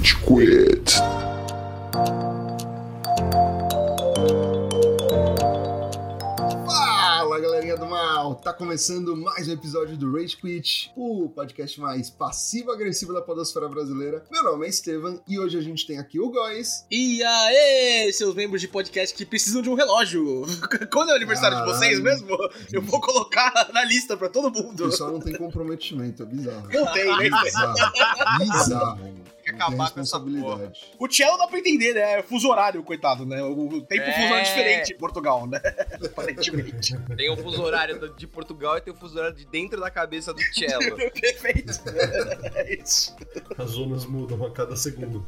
Rage Quit. Fala galerinha do mal! Tá começando mais um episódio do Rage Quit, o podcast mais passivo-agressivo da podosfera brasileira. Meu nome é Estevam e hoje a gente tem aqui o Góis. E aí, seus membros de podcast que precisam de um relógio. Quando é o aniversário Caralho. de vocês mesmo, eu vou colocar na lista pra todo O mundo. pessoal não tem comprometimento, é bizarro. Não tem, né? Bizarro. Bizarro. Que acabar com essa responsabilidade. O Cello dá pra entender, né? É fuso horário, coitado, né? O tempo É. fuso é diferente em Portugal, né? Aparentemente. Tem o fuso horário de Portugal e tem o fuso horário de dentro da cabeça do cello. Perfeito. É isso. As zonas mudam a cada segundo.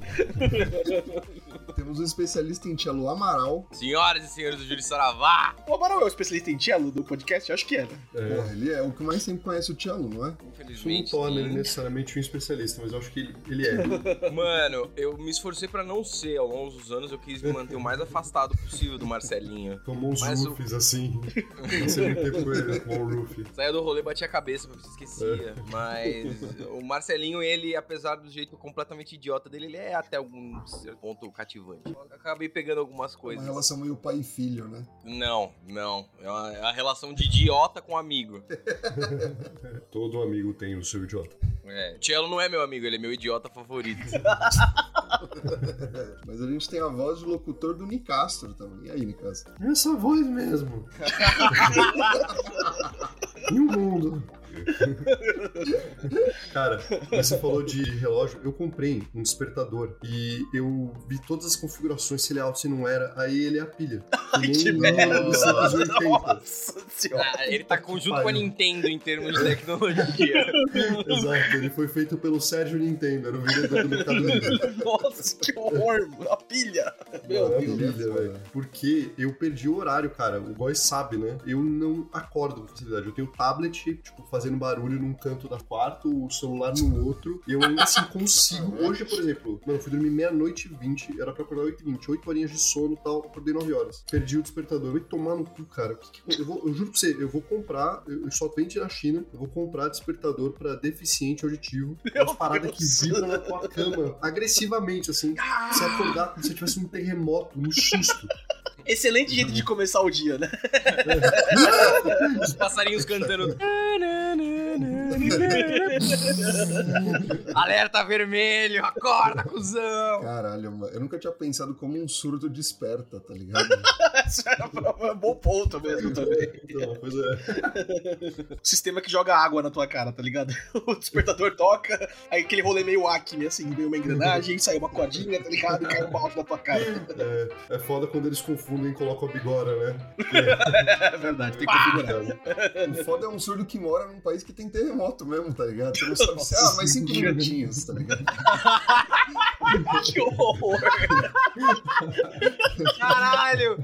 Temos um especialista em cello Amaral. Senhoras e senhores do Júri Saravá, O Amaral é o especialista em cello do podcast? Eu acho que é, né? É, Porra, ele é o que mais sempre conhece o cello, não é? isso não infelizmente. torna ele necessariamente um especialista, mas eu acho que ele, ele é. Mano, eu me esforcei pra não ser. Ao longo dos anos, eu quis me manter o mais afastado possível do Marcelinho. Tomou uns Mas o- roofs assim. Tempo com ele. Saía do rolê, batia a cabeça se esquecia. Mas o Marcelinho, ele, apesar do jeito completamente idiota dele, ele é até algum certo ponto cativante. Eu acabei pegando algumas Uma coisas. relação meio pai e filho, né? Não, não. É uma, é uma relação de idiota com amigo. Todo amigo tem o seu idiota. É. O Cello não é meu amigo, ele é meu idiota favorito. Mas a gente tem a voz de locutor do Nicastro também. E aí, Nicastro? Essa voz mesmo. e o mundo? Cara, você falou de relógio, eu comprei um despertador e eu vi todas as configurações, se ele é alto, se não era, aí ele é a pilha. Ai, que no merda. 280. Nossa senhora. Ah, ele tá junto com a. Nintendo em termos de tecnologia. Exato, ele foi feito pelo Sérgio Nintendo, era o vendedor do Mercado Livre. Nossa, que horror. A pilha. Meu Maravilha, Deus, foda. velho. Porque eu perdi o horário, cara. O Góis sabe, né? Eu não acordo com facilidade. Eu tenho tablet, tipo, fazendo barulho num canto da quarto, o celular no outro. E eu ainda assim consigo. Hoje, por exemplo, mano, eu fui dormir meia-noite e vinte, era pra acordar 8 e 20, 8 horinhas de sono e tal, acordei 9 horas. Perdi o despertador. Vai tomar no cu, cara. Que que eu, vou- eu juro pra você, eu vou comprar, eu, eu só vende na China, eu vou comprar despertador pra deficiente auditivo. Umas paradas que Deus. vibram na tua cama agressivamente, assim. Você acordar como se tivesse um terremoto, um susto. Excelente jeito de começar o dia, né? Os passarinhos cantando. Alerta vermelho, acorda, cuzão! Caralho, mano. Eu nunca tinha pensado como um surdo desperta, tá ligado? Esse é um bom ponto mesmo também. Então, pois é. O sistema que joga água na tua cara, tá ligado? O despertador toca, aí aquele rolê meio Acme, assim, veio uma engrenagem, sai uma cordinha, tá ligado? E cai um balde na tua cara. É, é foda quando eles confundem e colocam a bigora, né? É verdade, tem que configurar. O foda é um surdo que mora num país que tem terremoto mesmo, tá ligado? Você não sabe se. Ah, mais cinco minutinhos, tá ligado? Que horror! Caralho!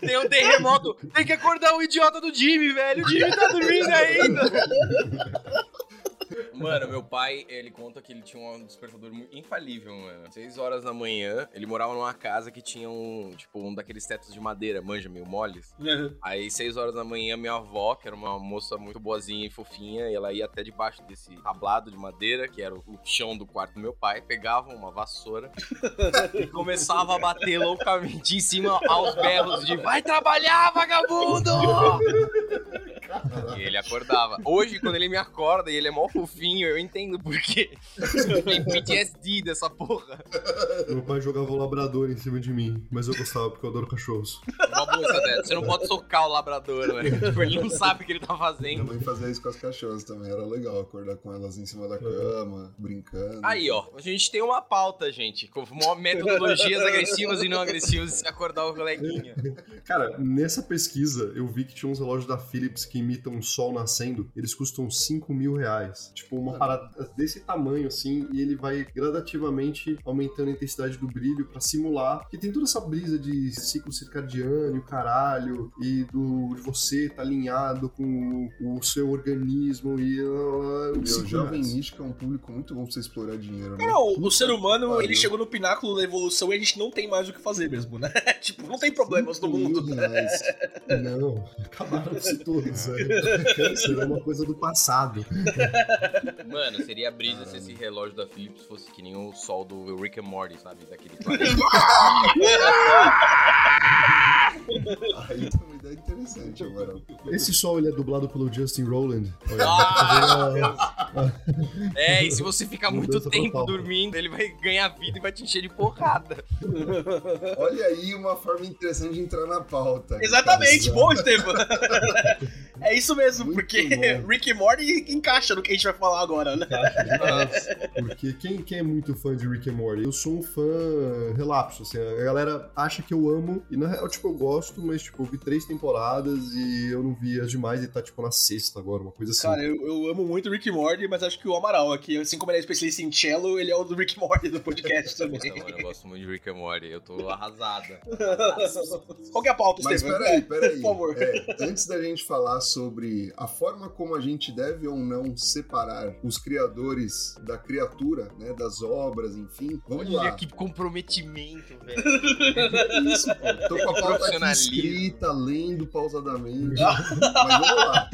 Tem um terremoto! Tem que acordar o idiota do Jimmy, velho! O Jimmy tá dormindo ainda! Mano, meu pai, ele conta que ele tinha um despertador infalível, mano. Seis horas da manhã, ele morava numa casa que tinha um, tipo, um daqueles tetos de madeira, manja, meio moles. Aí, seis horas da manhã, minha avó, que era uma moça muito boazinha e fofinha, e ela ia até debaixo desse tablado de madeira, que era o o chão do quarto do meu pai, pegava uma vassoura e começava a bater loucamente em cima aos berros de vai trabalhar, vagabundo! E ele acordava. Hoje, quando ele me acorda e ele é mó fofinho, eu entendo por quê. Tem PTSD dessa porra. Meu pai jogava o labrador em cima de mim, mas eu gostava porque eu adoro cachorros. Uma boa dessa. Você não pode socar o labrador, velho. Tipo, ele não sabe o que ele tá Minha fazendo. mãe fazia isso com as cachorras também. Era legal acordar com elas em cima da cama, brincando. Aí, ó, a gente tem uma pauta, gente, com metodologias agressivas e não agressivas de se acordar o coleguinha. Cara, nessa pesquisa eu vi que tinha uns relógios da Philips que imitam o sol nascendo. Eles custam 5 mil reais. Tipo, uma parada desse tamanho assim, e ele vai gradativamente aumentando a intensidade do brilho pra simular. Que tem toda essa brisa de ciclo circadiano, caralho, e do de você tá alinhado com o, o seu organismo e. Uh, E o jovem místico é um público muito bom pra você explorar dinheiro, né? Não, o ser humano, pariu. ele chegou no pináculo da evolução e a gente não tem mais o que fazer mesmo, né? tipo, não tem problemas no mundo. Reais. Não, acabaram-se todos, velho. Câncer é uma coisa do passado. Mano, seria a brisa se esse relógio da Philips fosse que nem o sol do Rick and Morty, sabe? Daquele planeta. Aí tem uma ideia interessante, Amaral. Esse sol ele é dublado pelo Justin Rowland. Olha, Ah! É, e se você ficar muito tempo total. dormindo, ele vai ganhar vida e vai te encher de porrada. Olha aí uma forma interessante de entrar na pauta. Exatamente, Cara, bom, Estevam. é isso mesmo, Muito porque bom. Rick e Morty encaixa no que a gente vai falar agora, né? Porque quem, quem é muito fã de Rick and Morty? Eu sou um fã relapso, assim. A galera acha que eu amo, e na real, tipo, eu gosto, mas, tipo, eu vi três temporadas e eu não vi as demais e tá, tipo, na sexta agora, uma coisa assim. Cara, eu, eu amo muito Rick e Morty, mas acho que o Amaral aqui, assim como ele é especialista em cello, ele é o do Rick Morty do podcast também. Não, mano, eu gosto muito de Rick and Morty. Eu tô arrasada. Qual que é a pauta, Mas Estevam? peraí, peraí. Por favor. É, antes da gente falar sobre a forma como a gente deve ou não separar os criadores da criatura, né, das obras, enfim, vamos Olha lá. que comprometimento, velho. É isso, pô. Tô com a pauta aqui escrita, lendo pausadamente. Mas vamos lá.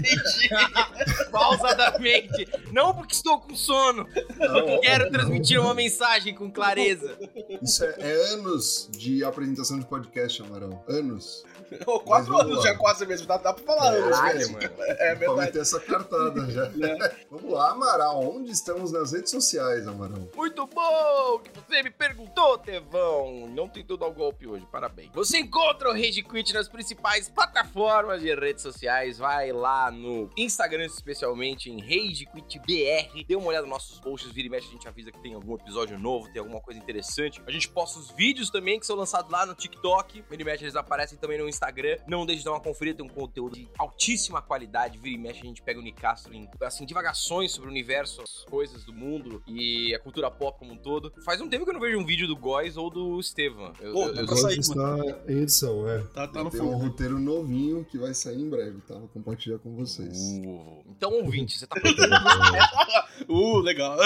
Pausadamente. Não porque estou com sono. Não, Quero transmitir uma mensagem com clareza. Isso é, é anos de apresentação de podcast, Amarão. Anos. Ô, Quatro anos lá. já quase mesmo, dá, dá pra falar anos Caralho, mesmo. mano. É Pra verdade. meter essa cartada já. Vamos lá, Amaral. Onde estamos nas redes sociais, Amarão? Muito bom que você me perguntou, Tevão. Não tentou dar o golpe hoje, parabéns. Você encontra o Rage Quit nas principais plataformas de redes sociais. Vai lá no Instagram, especialmente em Rage Quit BR. Dê uma olhada nos nossos posts, vira e mexe, a gente avisa que tem algum episódio novo, tem alguma coisa interessante. A gente posta os vídeos também que são lançados lá no TikTok. Vira e mexe, eles aparecem também no Instagram. Não deixe de dar uma conferida, tem um conteúdo de altíssima qualidade. Vira e mexe, a gente pega o Nicastro em assim, divagações sobre o universo, as coisas do mundo e a cultura pop como um todo. Faz um tempo que eu não vejo um vídeo do Góis ou do Estevam. Eu, Pô, eu- eu- tá está em edição, é. Tá, tá no Tem um roteiro novinho que vai sair em breve, tá? Vou compartilhar com vocês. Uh, então, ouvinte, você tá Uh, legal.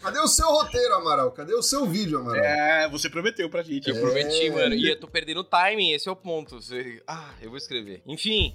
Cadê o seu roteiro, Amaral? Cadê o seu vídeo, Amaral? É, você prometeu pra gente. Eu prometi, mano. E eu tô perdendo o timing, esse é o ponto. Você- Ah, eu vou escrever. Enfim,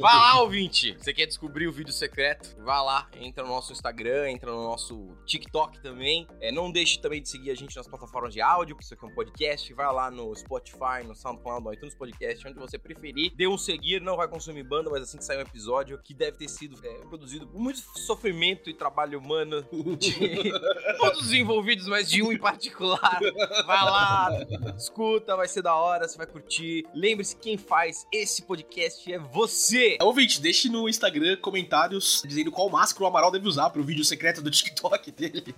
vá lá, ouvinte. Você quer descobrir o vídeo secreto? Vá lá, entra no nosso Instagram, entra no nosso TikTok também. É, não deixe também de seguir a gente nas plataformas de áudio, porque isso aqui é um podcast. Vai lá no Spotify, no SoundCloud, no iTunes Podcast, onde você preferir. Dê um seguir, não vai consumir banda, mas assim que sair um episódio que deve ter sido é, produzido muito sofrimento e trabalho humano de todos os envolvidos, mas de um em particular. Vai lá, escuta, vai ser da hora, você vai curtir. Lembre-se, quem faz esse podcast é você. Ouvinte, deixe no Instagram comentários dizendo qual máscara o Amaral deve usar pro vídeo secreto do TikTok dele.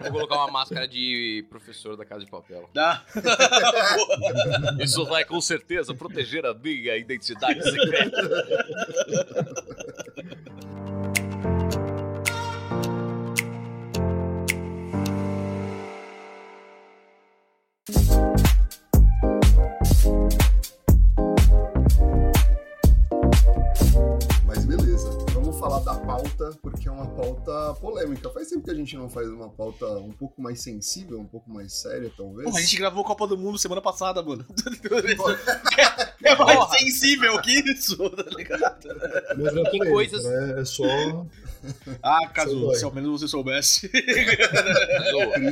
Vou colocar uma máscara de professor da Casa de Papel. Isso vai com certeza proteger a minha identidade secreta. Mas pauta polêmica. Faz tempo que a gente não faz uma pauta um pouco mais sensível, um pouco mais séria, talvez. Pô, a gente gravou Copa do Mundo semana passada, mano. é mais Porra. sensível que isso, tá ligado? Mas não é Que coisas- né? É só. Ah, caso, se ao menos você soubesse.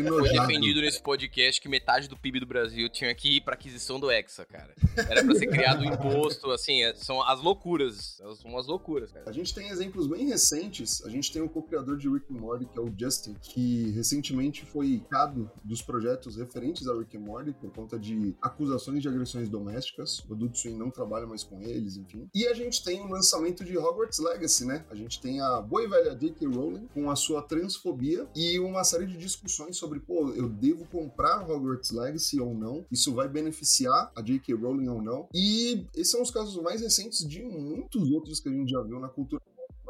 Foi defendido nesse podcast que metade do PIB do Brasil tinha que ir pra aquisição do Hexa, cara. Era pra ser criado um imposto, assim, é- são as loucuras. São as loucuras, cara. A gente tem exemplos bem recentes. A gente tem o co-criador de Rick and Morty, que é o Justin, que recentemente foi cado dos projetos referentes a Rick and Morty por conta de acusações de agressões domésticas. O Adult Swim não trabalha mais com eles, enfim. E a gente tem o lançamento de Hogwarts Legacy, né? A gente tem a boa e velha J.K. Rowling com a sua transfobia e uma série de discussões sobre, pô, eu devo comprar Hogwarts Legacy ou não? Isso vai beneficiar a J.K. Rowling ou não? E esses são os casos mais recentes de muitos outros que a gente já viu na cultura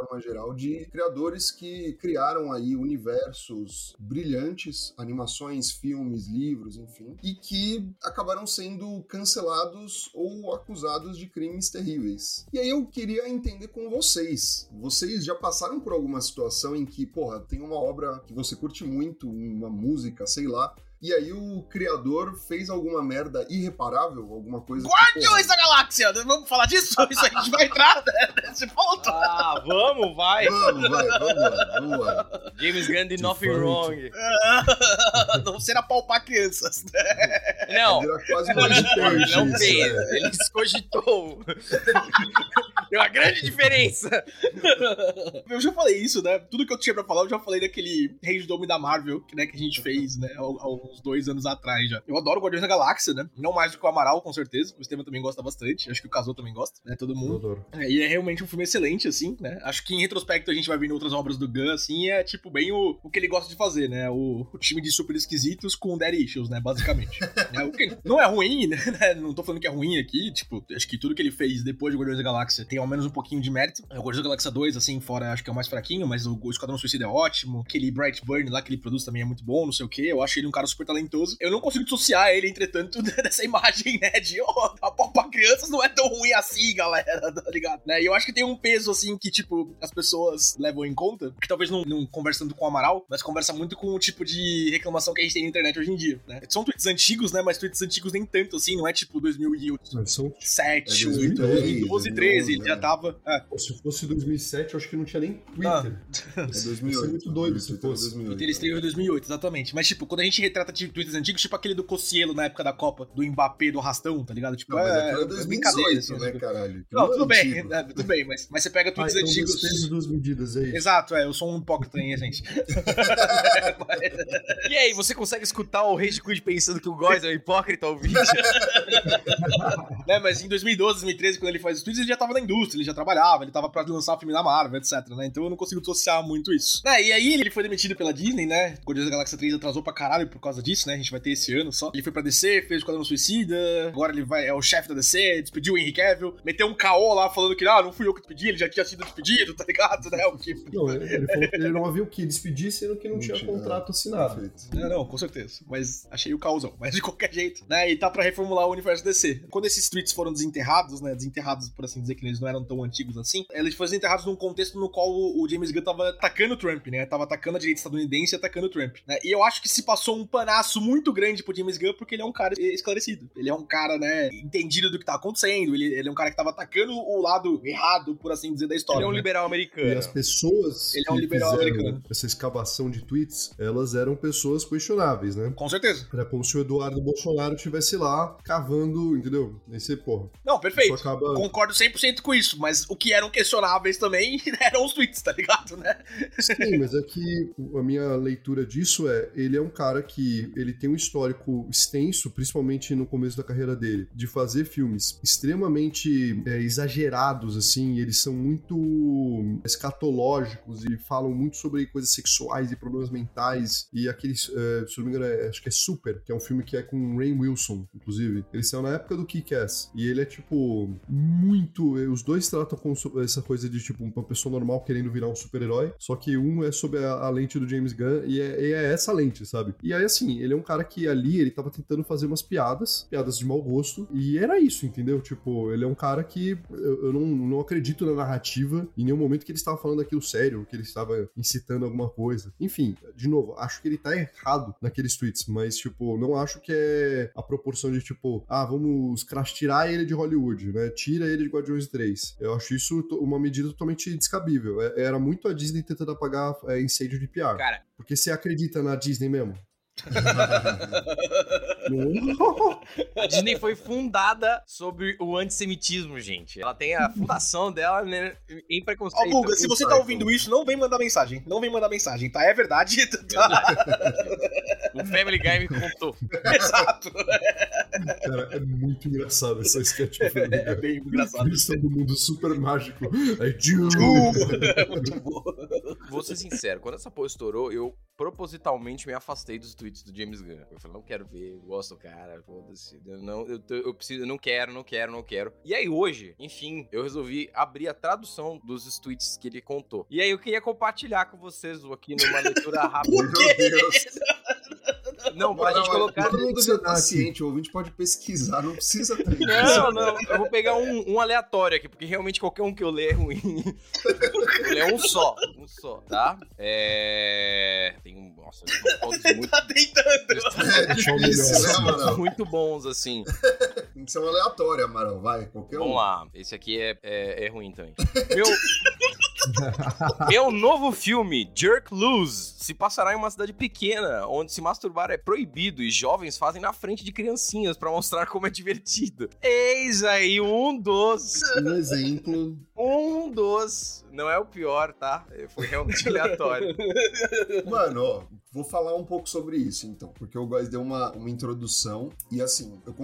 forma geral, de criadores que criaram aí universos brilhantes, animações, filmes, livros, enfim, e que acabaram sendo cancelados ou acusados de crimes terríveis. E aí eu queria entender com vocês. Vocês já passaram por alguma situação em que, porra, tem uma obra que você curte muito, uma música, sei lá, e aí o criador fez alguma merda irreparável, alguma coisa. Guardiões da Galáxia! Vamos falar disso? Isso a gente vai entrar nesse ponto. Ah, vamos, vai. Vamos, vai, vamos lá, vamos lá. James Gunn de Nothing. Wrong. Não ser apalpar crianças. Não, Era quase não, uma não, gigante não isso, fez. né? Ele escogitou. Tem uma grande diferença. Eu já falei isso, né? Tudo que eu tinha pra falar, eu já falei daquele Rei do Dome da Marvel, que, né, que a gente fez, né, há, há uns dois anos atrás já. Eu adoro Guardiões da Galáxia, né? Não mais do que o Amaral, com certeza. O Estevam também gosta bastante. Acho que o Casou também gosta, né? Todo mundo. É, e é realmente um filme excelente, assim, né? Acho que em retrospecto a gente vai vendo outras obras do Gunn, assim, é tipo bem o, o que ele gosta de fazer, né? O, o time de super esquisitos com daddy issues, né? Basicamente. né? O que não é ruim, né? Não tô falando que é ruim aqui, tipo, acho que tudo que ele fez depois de Guardiões da Galáxia tem ao menos um pouquinho de mérito. O Guardiões da Galáxia 2, assim, fora, acho que é o mais fraquinho, mas o, o Esquadrão Suicida é ótimo. Aquele Bright Burn lá que ele produz também é muito bom, não sei o quê. Eu acho ele um cara super talentoso. Eu não consigo dissociar ele, entretanto, dessa imagem, né? De, ó, a pau pra crianças não é tão ruim assim, galera, tá ligado? Né? E eu acho que tem um peso, assim, que, tipo, as pessoas levam em conta, que talvez não, não conversando com o Amaral, mas conversa muito com o tipo de reclamação que a gente tem na internet hoje em dia, né? São tweets antigos, né? Mas tweets antigos nem tanto, assim, não é tipo 2008. Mas são- 7, É 8, 2013, 12, 13, ele 2011, já né? tava. É, Se fosse 2007, eu acho que não tinha nem Twitter. É Isso 2008. é muito doido se Twitter é fosse. 2008. Twitter estreou em 2008, exatamente. Mas, tipo, quando a gente retrata de tweets antigos, tipo aquele do Cossielo na época da Copa, do Mbappé, do Arrastão, tá ligado? Tipo, Não, mas é, é é brincadeira, 2018, assim, né, tipo- caralho? Não, tudo bem, é, tudo bem, mas, mas você pega Ah, tweets então antigos. pesos duas medidas, é isso. Exato, é, eu sou um hipócrita em essência. E aí, você consegue escutar o Rage Quit pensando que o Góis é um hipócrita ao vídeo? né, mas em 2012, 2013, quando ele faz os tweets, ele já tava na indústria, ele já trabalhava, ele tava pra lançar o filme da Marvel, etc, né? Então eu não consigo dissociar muito isso. É, e aí ele foi demitido pela Disney, né? Guardiões da Galáxia 3 atrasou pra caralho por causa disso, né? A gente vai ter esse ano só. Ele foi pra DC, fez o Esquadrão Suicida, agora ele vai, é o chefe da DC, despediu o Henry Cavill, meteu um caô lá falando que, ah, não fui eu que despedi, ele já tinha sido despedido, tá ligado, né? O que... Não, ele falou que ele não havia o que despedir, sendo que não, Não tinha tinha, contrato assinado. Não, não, com certeza. Mas achei o causão. Mas de qualquer jeito, né? E tá pra reformular o universo DC. Quando esses tweets foram desenterrados, né? Desenterrados, por assim dizer, que eles não eram tão antigos assim, eles foram desenterrados num contexto no qual o James Gunn tava atacando o Trump, né? Tava atacando a direita estadunidense e atacando o Trump. Né? E eu acho que se passou um panaço muito grande pro James Gunn porque ele é um cara esclarecido. Ele é um cara, né? Entendido do que tá acontecendo. Ele, ele é um cara que tava atacando o lado errado, por assim dizer, da história. Ele é um né? liberal E americano. as pessoas Ele é um que liberal fizeram americano. essa escavação de tweets, elas eram pessoas questionáveis, né? Com certeza. Era como se o Eduardo Bolsonaro estivesse lá cavando, entendeu? Você, porra, Não, perfeito. acaba... Concordo 100% com isso, mas o que eram questionáveis também eram os tweets, tá ligado, né? Sim, mas é que a minha leitura disso é, ele é um cara que ele tem um histórico extenso, principalmente no começo da carreira dele, de fazer filmes extremamente é, exagerados, assim, eles são muito escatológicos e falam muito sobre coisas sexuais e problemas mentais, e aqueles, é, se não me engano, é- acho que é Super, que é um filme que é com Rain Wilson, inclusive. Ele saiu na época do Kick-Ass, e ele é, tipo, muito... Os dois tratam com essa coisa de, tipo, uma pessoa normal querendo virar um super-herói, só que um é sob a, a lente do James Gunn e é, é essa lente, sabe? E aí, assim, ele é um cara que ali, ele tava tentando fazer umas piadas, piadas de mau gosto, e era isso, entendeu? Tipo, ele é um cara que eu, eu não, não acredito na narrativa em nenhum momento que ele estava falando aquilo sério, que ele estava incitando alguma coisa. Enfim, de novo, acho que ele tá errado naqueles tweets, mas, tipo, não acho que é a proporção de, tipo, ah, vamos crash tirar ele de Hollywood, né? Tira ele de Guardiões 3. Eu acho isso uma medida totalmente descabível. É- Era muito a Disney tentando apagar é, incêndio de PR. Cara, Porque você acredita na Disney mesmo? A Disney foi fundada sobre o antissemitismo, gente. Ela tem a fundação dela né, em Ó, preconceito. Guga, se você tá ouvindo isso, não vem mandar mensagem. Não vem mandar mensagem, tá? É verdade. Tá? O Family Guy me contou. Exato. Cara, é muito engraçado essa sketch do Family É Guy. bem engraçado. Eles no mundo super mágico. Ju! Uh, muito bom. vou ser sincero, quando essa porra estourou, eu propositalmente me afastei dos tweets do James Gunn. Eu falei, não quero ver, gosto do cara, foda-se. Eu não, eu, eu preciso, eu não quero, não quero, não quero. E aí hoje, enfim, eu resolvi abrir a tradução dos tweets que ele contou. E aí eu queria compartilhar com vocês aqui numa leitura rápida. Meu Deus. Não, pra gente colocar. Todo mundo ser paciente, o ouvinte pode pesquisar, não precisa ter. Não, não, eu vou pegar um, um, aleatório aqui, porque realmente qualquer um que eu ler é ruim. eu ler um só, um só, tá? É. Tem um. Nossa, todos muito. tá tentando. É difícil, né, Amaral? Muito bons, assim. Tem que ser um aleatório, Amaral, vai, qualquer um. Vamos lá, esse aqui é, é, é ruim também. Meu. Meu novo filme, Jerk Loose, se passará em uma cidade pequena, onde se masturbar é proibido e jovens fazem na frente de criancinhas pra mostrar como é divertido. Eis aí um dos. Um exemplo. Um dos. Não é o pior, tá? Foi realmente aleatório. Mano, ó, vou falar um pouco sobre isso, então, porque o Góis deu uma, uma introdução e assim, eu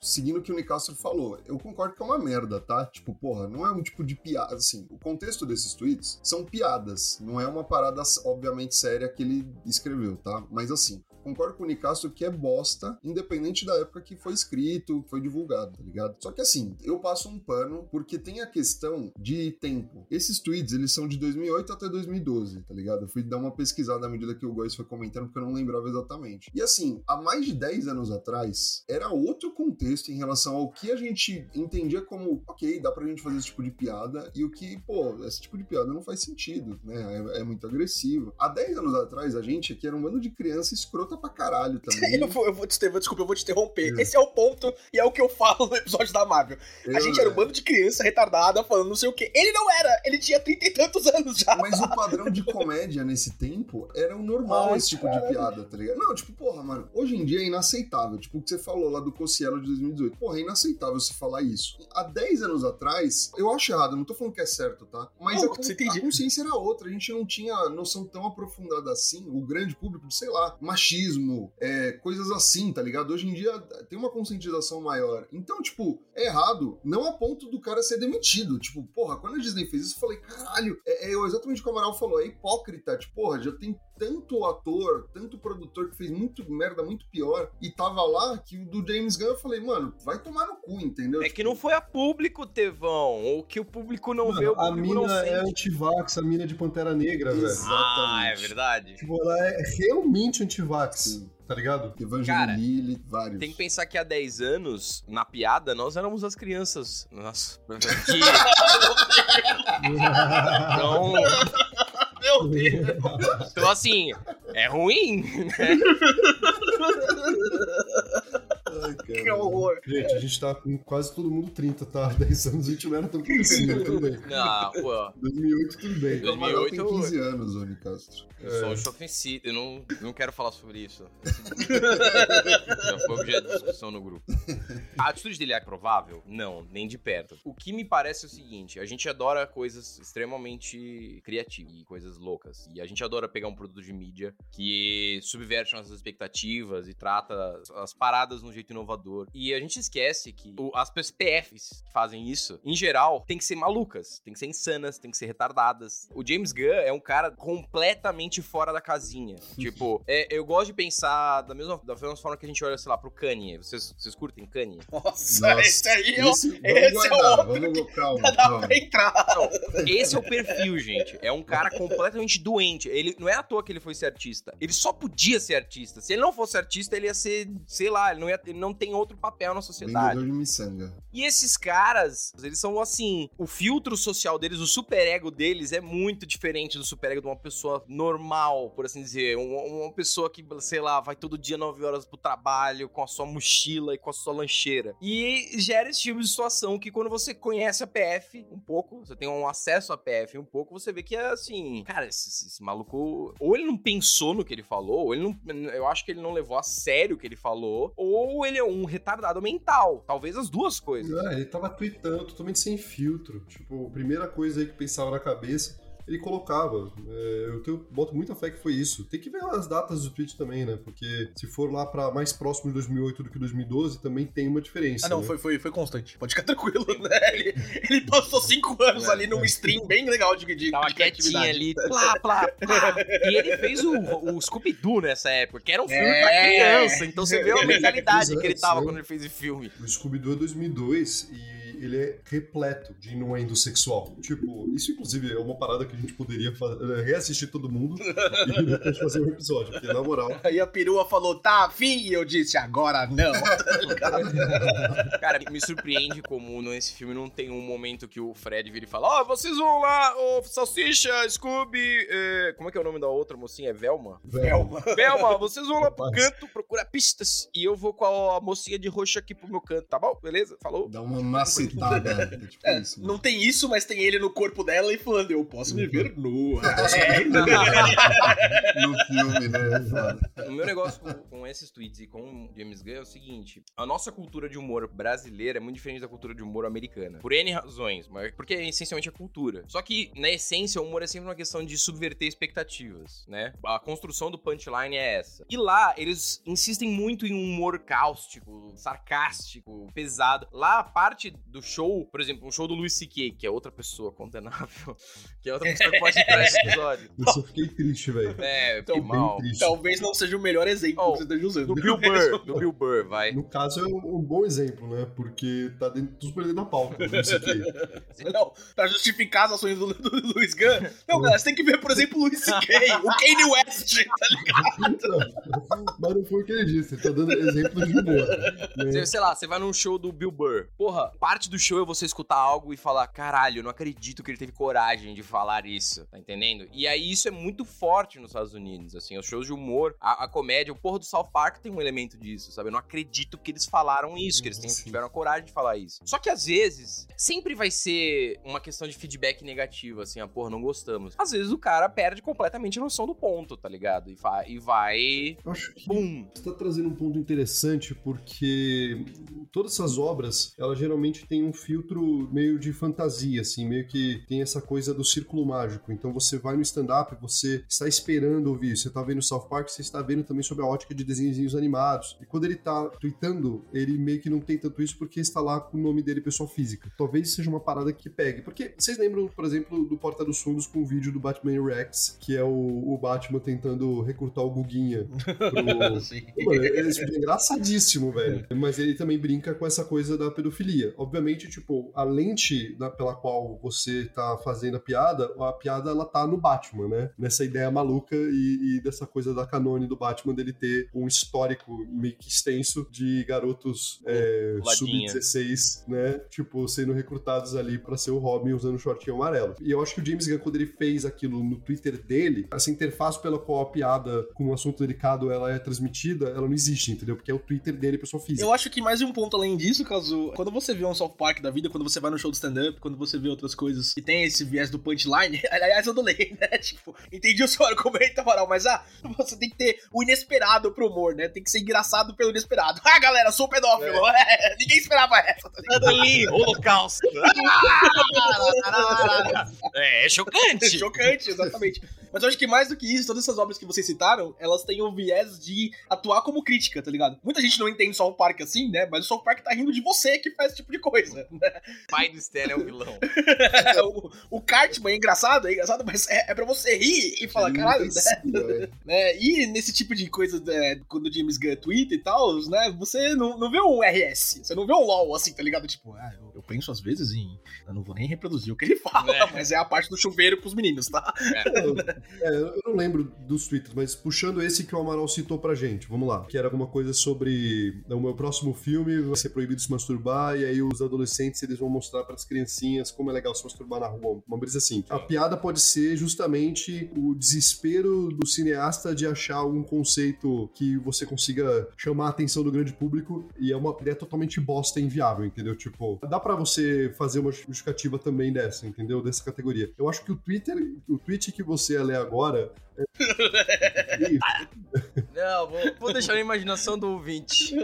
seguindo o que o Nicastro falou, eu concordo que é uma merda, tá? Tipo, porra, não é um tipo de piada, assim, o contexto desses tweets são piadas, não é uma parada obviamente séria que ele escreveu, tá? Mas assim, concordo com o Nicastro que é bosta, independente da época que foi escrito, foi divulgado, tá ligado? Só que assim, eu passo um pano porque tem a questão de tempo. Esses tweets, eles são de 2008 até 2012, tá ligado? Eu fui dar uma pesquisada à medida que o Góis foi comentando, porque eu não lembrava exatamente. E assim, há mais de 10 anos atrás, era outro contexto em relação ao que a gente entendia como, ok, dá pra gente fazer esse tipo de piada, e o que, pô, esse tipo de piada não faz sentido, né? É, é muito agressivo. Há 10 anos atrás, a gente aqui era um bando de criança escrota pra caralho também. Eu vou, eu vou te desculpa, eu vou te interromper. Esse é o ponto e é o que eu falo no episódio da Marvel. A gente era um bando de criança retardada falando não sei o quê. Ele não era, ele tinha trinta e tantos anos já. Mas o padrão de comédia nesse tempo era o normal Ai, esse tipo de piada, tá ligado? Não, tipo, porra, mano, hoje em dia é inaceitável. Tipo, o que você falou lá do Cossielo de 2018. Porra, é inaceitável você falar isso. Há 10 anos atrás, eu acho errado, não tô falando que é certo, tá? Mas Não, a, a entendi. consciência era outra. A gente não tinha noção tão aprofundada assim, o grande público, sei lá, machismo, é, coisas assim, tá ligado? Hoje em dia tem uma conscientização maior. Então, tipo, é errado, não a ponto do cara ser demitido. Tipo, porra, quando a Disney fez isso, eu falei, caralho, é, é exatamente o que o Amaral falou, é hipócrita. Tipo, porra, já tem tanto ator, tanto produtor que fez muito merda, muito pior, e tava lá, que o do James Gunn eu falei, mano, vai tomar no cu, entendeu? É Tipo, que não foi a público, Tevão. O que o público não vê, o Mano, a público não mina é antivax, a mina de Pantera Negra, velho. Ah, é verdade. Tipo, ela é realmente antivax, tá ligado? Evangeline Cara, Lilly, vários. Tem que pensar que há 10 anos, na piada, nós éramos as crianças. Nossa. Que... Então, Meu Deus. então, assim, é ruim, né? Ai, Que horror. Gente, a gente tá com quase todo mundo 30, tá? 10 anos a gente não era tão pequenininho, tudo bem. Não, pô. 2008, tudo bem. O Amaral 2008 tem eu- 15 anos, Oni Castro. Eu sou um chofencito, eu não, não quero falar sobre isso. Já foi objeto de discussão no grupo. A atitude dele é provável? Não, nem de perto. O que me parece é o seguinte: a gente adora coisas extremamente criativas e coisas loucas. E a gente adora pegar um produto de mídia que subverte nossas expectativas e trata as- as paradas de um jeito inovador. E a gente esquece que o- as PFs que fazem isso, em geral, tem que ser malucas, tem que ser insanas, tem que ser retardadas. O James Gunn é um cara completamente fora da casinha. tipo, é, eu gosto de pensar da mesma, da mesma forma que a gente olha, sei lá, pro Kanye. Vocês, vocês curtem Kanye? Nossa, Nossa, esse aí é o- Esse, vamos esse é guardar, outro vamos, calma, dá calma. pra entrar. Esse é o perfil, gente. É um cara completamente doente. Ele não é à toa que ele foi ser artista. Ele só podia ser artista. Se ele não fosse artista, ele ia ser, sei lá, ele não, ia, ele não tem outro papel na sociedade. Vendedor de miçanga. E esses caras, eles são assim, o filtro social deles, o superego deles é muito diferente do superego de uma pessoa normal, por assim dizer. Uma, uma pessoa que, sei lá, vai todo dia 9 horas pro trabalho, com a sua mochila e com a sua lancheira. E gera esse tipo de situação que quando você conhece a PF um pouco, você tem um acesso à PF um pouco, você vê que é assim, cara, esse, esse- esse maluco, ou ele não pensou no que ele falou, ou ele não, eu acho que ele não levou a sério o que ele falou, ou ele é um retardado mental. Talvez as duas coisas. Ah, ele tava tweetando totalmente sem filtro. Tipo, a primeira coisa aí que pensava na cabeça. Ele colocava. É, eu tenho, boto muita fé que foi isso. Tem que ver as datas do tweet também, né? Porque se for lá pra mais próximo de 2008 do que 2012, também tem uma diferença. Ah, não, né? foi, foi, foi constante. Pode ficar tranquilo, né? Ele, ele passou cinco anos ali num stream bem legal de, de, Tava de criatividade. ali, plá, plá, plá. E ele fez o, o Scooby-Doo nessa época, que era um filme É. pra criança. Então você vê a mentalidade Exato, que ele tava quando ele fez esse filme. O Scooby-Doo é 2002 e ele é repleto de inuendo sexual. Tipo, isso inclusive é uma parada que a gente poderia eh, reassistir todo mundo e depois fazer um episódio, porque na moral. Aí a perua falou, tá afim? E eu disse, agora não. Cara, me surpreende como nesse filme não tem um momento que o Fred vira e fala: Ó, vocês vão lá, ô Salsicha, Scooby. é, Como é que é o nome da outra mocinha? É Velma? Velho, Velma, vocês vão lá pro canto procurar pistas e eu vou com a, a mocinha de roxo aqui pro meu canto, tá bom? Beleza? Falou? Dá uma macetada. é tipo É, isso. né? não tem isso, mas tem ele no corpo dela e falando, eu posso me ver nua. No filme, né? O meu negócio com, com esses tweets e com o James Gunn é o seguinte: a nossa cultura de humor brasileira é muito diferente da cultura de humor americana. Por N razões, mas porque é essencialmente a cultura. Só que, na essência, o humor é sempre uma questão de subverter expectativas, né? A construção do punchline é essa. E lá, eles insistem muito em um humor cáustico, sarcástico, pesado. Lá, a parte do show, por exemplo, um show do Louis C.K., que é outra pessoa condenável, que é outra pessoa que pode entrar nesse episódio. Eu só fiquei triste, velho. É, Então, mal. triste. Talvez não seja o melhor exemplo Oh, que você esteja usando. Do Bill Burr, do Bill Burr, vai. No caso, é um um bom exemplo, né? Porque tá dentro, super dentro da pauta. Não sei o quê. Não, pra justificar as ações do, do, do Luiz Gunn. Não, galera, você tem que ver, por exemplo, o Luis C.K., o Kanye West, tá ligado? Mas não foi o que ele disse. Ele tá dando exemplo de humor. né? Sei lá, você vai num show do Bill Burr. Porra, parte do show é você escutar algo e falar: caralho, eu não acredito que ele teve coragem de falar isso, tá entendendo? E aí isso é muito forte nos Estados Unidos, assim, os shows de humor, a, a comédia, o porra do South Park tem um elemento disso, sabe? Eu não acredito que eles falaram isso, que eles têm- tiveram a coragem de falar isso. Só que às vezes, sempre vai ser uma questão de feedback negativo, assim, ah, porra, não gostamos. Às vezes o cara perde completamente a noção do ponto, tá ligado? E, e vai. Eu acho que Bum! Você está trazendo um ponto interessante porque todas essas obras, elas geralmente têm um filtro meio de fantasia, assim, meio que tem essa coisa do círculo mágico. Então você vai no stand-up, você está esperando ouvir. Você está vendo South Park, você está vendo também sobre a ótica de desenhos animados. E quando ele está tweetando, ele meio que não tem tanto isso porque está lá com o nome dele pessoa física. Talvez seja uma parada que pegue. Porque vocês lembram, por exemplo, do Porta dos Fundos com o vídeo do Batman Rex, que é o, o Batman tentando recrutar o Guguinha pro, Sim. Mano, é, é engraçadíssimo, velho. Mas ele também brinca com essa coisa da pedofilia. Obviamente, tipo, a lente da- pela qual você tá fazendo a piada, a piada ela tá no Batman, né? Nessa ideia maluca e, e dessa coisa da canone do Batman dele ter um histórico meio que extenso de garotos é, Ladinha. sub-16, né? Tipo, sendo recrutados ali pra ser o Robin usando o shortinho amarelo. E eu acho que o James Gunn, quando ele fez aquilo no Twitter dele, essa interface pela qual a piada com um assunto delicado ela é transmitida, ela não existe, entendeu? Porque é o Twitter dele, pessoa física. Eu acho que mais um ponto além disso, caso. Quando você vê um South Park da vida, quando você vai no show do stand-up, quando você vê outras coisas e tem esse viés do punchline, aliás, eu adorei, né? Tipo, entendi o seu argumento, Amaral, mas ah, você tem que ter o inesperado pro humor, né? Tem que ser engraçado pelo inesperado. Ah, galera, sou pedófilo. É, ninguém esperava essa, tá ali, holocausto. é, é chocante. Chocante, exatamente. Mas eu acho que mais do que isso, todas essas obras que vocês citaram, elas têm o viés de atuar como crítica, tá ligado? Muita gente não entende South Park assim, né? Mas o South Park tá rindo de você que faz esse tipo de coisa. Né? pai do Stan é o vilão. o, o Cartman é engraçado, é engraçado, mas é, é pra você rir e falar, caralho, né? ensina, né? E nesse tipo de coisa, né, quando o James Gunn twitta e tal, né? Você não, não vê um RS, você não vê um LOL assim, tá ligado? Tipo, ah, eu, eu penso às vezes em. Eu não vou nem reproduzir o que ele fala, É. mas é a parte do chuveiro pros meninos, tá? É, eu não lembro dos tweets, mas puxando esse que o Amaral citou pra gente, vamos lá. Que era alguma coisa sobre o meu próximo filme vai ser proibido se masturbar, e aí os adolescentes eles vão mostrar pras criancinhas como é legal se masturbar na rua. Uma brisa assim. A piada pode ser justamente o desespero do cineasta de achar um conceito que você consiga chamar a atenção do grande público, e é uma ideia totalmente bosta e inviável, entendeu? Tipo, dá pra você fazer uma justificativa também dessa, entendeu? Dessa categoria. Eu acho que o Twitter, o tweet que você lê agora. É... Não, vou, vou deixar na imaginação do ouvinte.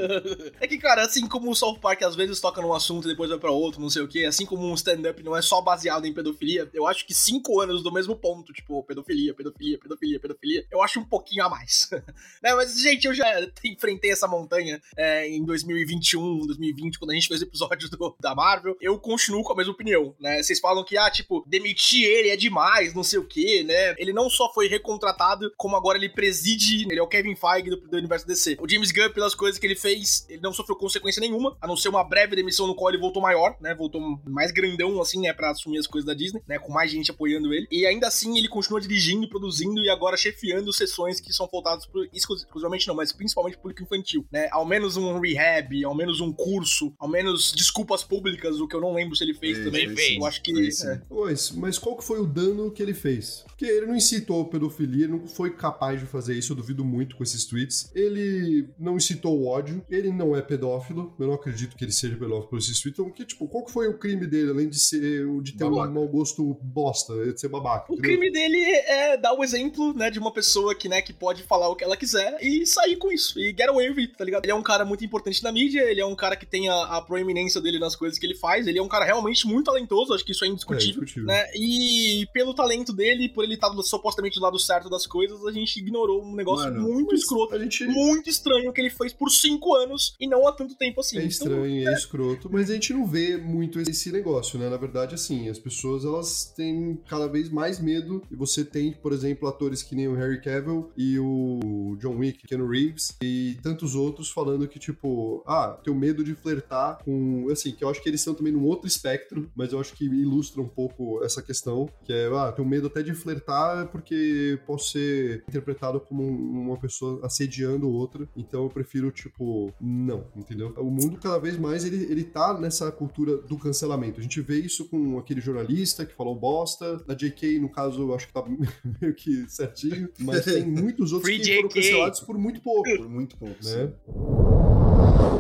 É que, cara, assim como o South Park às vezes toca num assunto e depois vai pra outro, não sei o quê, assim como um stand-up não é só baseado em pedofilia, eu acho que cinco anos do mesmo ponto, tipo, pedofilia, pedofilia, pedofilia, pedofilia, eu acho um pouquinho a mais. né? Mas, gente, eu já enfrentei essa montanha é, em 2021, 2020, quando a gente fez o episódio do, da Marvel. Eu continuo com a mesma opinião, né? Vocês falam que, ah, tipo, demitir ele é demais, não sei o quê, né? Ele não só foi recontratado, como agora ele preside, ele é o Kevin Feige do, do universo DC. O James Gunn, pelas coisas que ele fez, ele não sofreu consequência nenhuma, a não ser uma breve demissão no qual ele voltou maior, né? Voltou mais grandão, assim, né? Pra assumir as coisas da Disney, né? Com mais gente apoiando ele. E ainda assim, ele continua dirigindo, produzindo e agora chefiando sessões que são voltadas pro, exclusivamente não, mas principalmente público infantil, né? Ao menos um rehab, ao menos um curso, ao menos desculpas públicas, o que eu não lembro se ele fez também. fez. Eu acho que. É. Pois, mas qual que foi o dano que ele fez? Porque ele não incitou pedofilia, não foi capaz de fazer isso, eu duvido muito com esses tweets. Ele não incitou o ódio, ele não é pedófilo, eu não acredito que ele seja pedófilo por esses tweets. Então, que, tipo, qual que foi o crime dele, além de ser de ter Babaca. um mau gosto bosta, de ser babaca? O entendeu? crime dele é dar o exemplo, né, de uma pessoa que, né, que pode falar o que ela quiser e sair com isso. E get away with it, tá ligado? Ele é um cara muito importante na mídia, ele é um cara que tem a, a proeminência dele nas coisas que ele faz, ele é um cara realmente muito talentoso, acho que isso é É, indiscutível. discutível. né? E pelo talento dele, por ele estar supostamente do lado certo das coisas, a gente ignorou um negócio Mano, muito escroto, gente. muito estranho que ele fez por cinco anos e não há tanto tempo assim. É Então, estranho, é escroto, mas a gente não vê muito esse negócio, né? Na verdade, assim, as pessoas elas têm cada vez mais medo. E você tem, por exemplo, atores que nem o Harry Cavill e o John Wick, Keanu Reeves e tantos outros falando que, tipo, ah, tenho medo de flertar com. Assim, que eu acho que eles estão também num outro espectro, mas eu acho que ilustra um pouco essa questão, que é, ah, tenho medo até de flertar porque posso ser interpretado como um- uma pessoa assediando outra, então eu prefiro, tipo, não, entendeu? O mundo cada vez mais ele, ele tá nessa cultura do cancelamento. A gente vê isso com aquele jornalista que falou bosta, a JK, no caso, eu acho que tá meio que certinho, mas tem muitos outros que foram cancelados por muito pouco, Por muito pouco. né?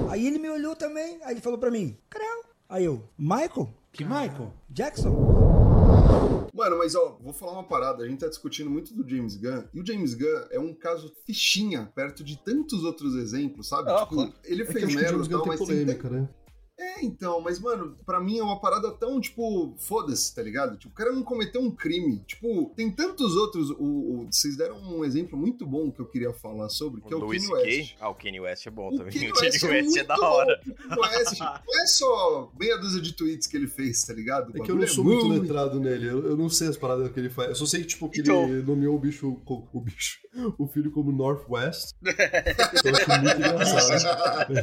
Aí ele me olhou também, aí ele falou pra mim, Creu. Aí eu, Michael? Que Michael? Jackson? Mano, mas ó, vou falar uma parada. A gente tá discutindo muito do James Gunn. E o James Gunn é um caso fichinha perto de tantos outros exemplos, sabe? Ah, tipo, claro. ele É que fez o merda James Gunn tal, tem polêmica, né? É, então, mas, mano, pra mim é uma parada tão, tipo, foda-se, tá ligado? Tipo, o cara não cometeu um crime. Tipo, tem tantos outros. O, o- vocês deram um exemplo muito bom que eu queria falar sobre, que é o Louis Kanye West. Ah, o Kanye West é bom O também. Kanye O Kanye West é West é muito da bom. hora. O Kanye West não é só meia dúzia de tweets que ele fez, tá ligado? O É que eu não bagulho sou muito letrado nele, eu, eu não sei as paradas que ele faz. Eu só sei, tipo, que Então. ele nomeou o bicho, o bicho, o filho como Northwest. eu acho muito engraçado.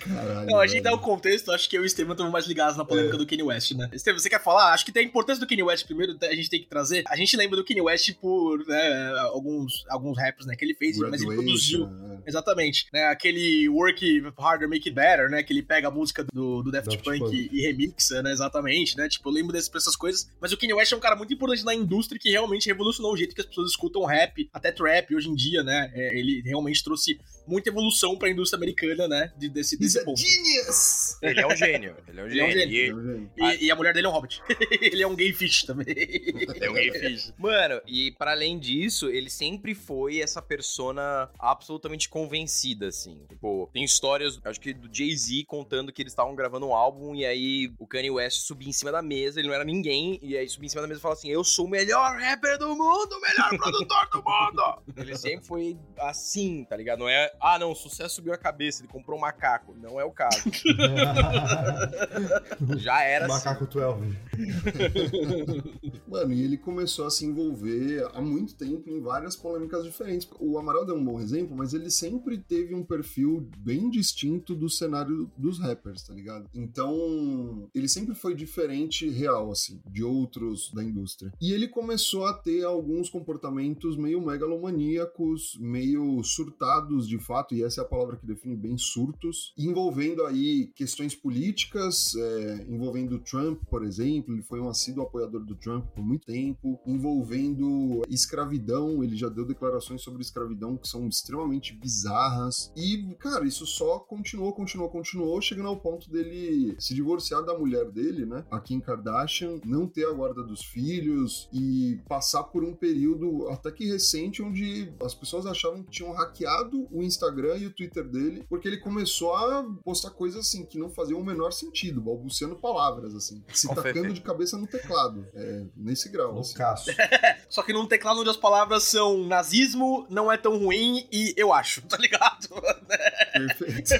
Caralho. Não, a gente velho. dá o contexto, acho que eu e o Estevam estamos mais ligados na polêmica do Kanye West, né? Estevam, você quer falar? Acho que tem a importância do Kanye West primeiro, a gente tem que trazer. A gente lembra do Kanye West por né, alguns, alguns raps né, que ele fez, mas ele produziu. É. Exatamente, né? Aquele Work Harder, Make It Better, né? Que ele pega a música do, do Daft, Daft Punk, Punk. E, remixa, né? Exatamente, né? Tipo, eu lembro dessas, dessas coisas. Mas o Kanye West é um cara muito importante na indústria que realmente revolucionou o jeito que as pessoas escutam rap, até trap hoje em dia, né? É, ele realmente trouxe muita evolução pra indústria americana, né? de- desse, desse a ponto. genius! Ele é um gênio. Ele é um Ele é um gênio. gênio. E- É um gênio. E, e a mulher dele é um hobbit. ele é um gay fish também. É um gay fish. Mano, e para além disso, ele sempre foi essa persona absolutamente convencida, assim. Tipo, tem histórias, acho que do Jay-Z contando que eles estavam gravando um álbum e aí o Kanye West subia em cima da mesa, ele não era ninguém, e aí subia em cima da mesa e falava assim: Eu sou o melhor rapper do mundo, o melhor produtor do mundo! Ele sempre foi assim, tá ligado? Não é, ah, não, o sucesso subiu a cabeça, ele comprou um macaco. Não é o caso. Já era assim. Macaco 12. Mano, e ele começou a se envolver há muito tempo em várias polêmicas diferentes. O Amaral deu um bom exemplo, mas ele sempre teve um perfil bem distinto do cenário dos rappers, tá ligado? Então, ele sempre foi diferente real, assim, de outros da indústria. E ele começou a ter alguns comportamentos meio megalomaníacos, meio surtados de fato, e essa é a palavra que define bem surtos, envolvendo aí questões políticas, é, envolvendo Trump, por exemplo, ele foi um assíduo apoiador do Trump por muito tempo, envolvendo escravidão, ele já deu declarações sobre escravidão que são extremamente bizarras. E, cara, isso só continuou, continuou, continuou, chegando ao ponto dele se divorciar da mulher dele, né? A Kim Kardashian, não ter a guarda dos filhos e passar por um período até que recente onde as pessoas achavam que tinham hackeado o Instagram e o Twitter dele, porque ele começou a postar coisas assim que não faziam o menor sentido, balbuciando palavras, assim, se Com tacando Fefe. de cabeça no teclado. É, nesse grau. Assim. Loucaço. Só que num teclado onde as palavras são nazismo, não é tão ruim e eu acho, tá ligado? Perfeito.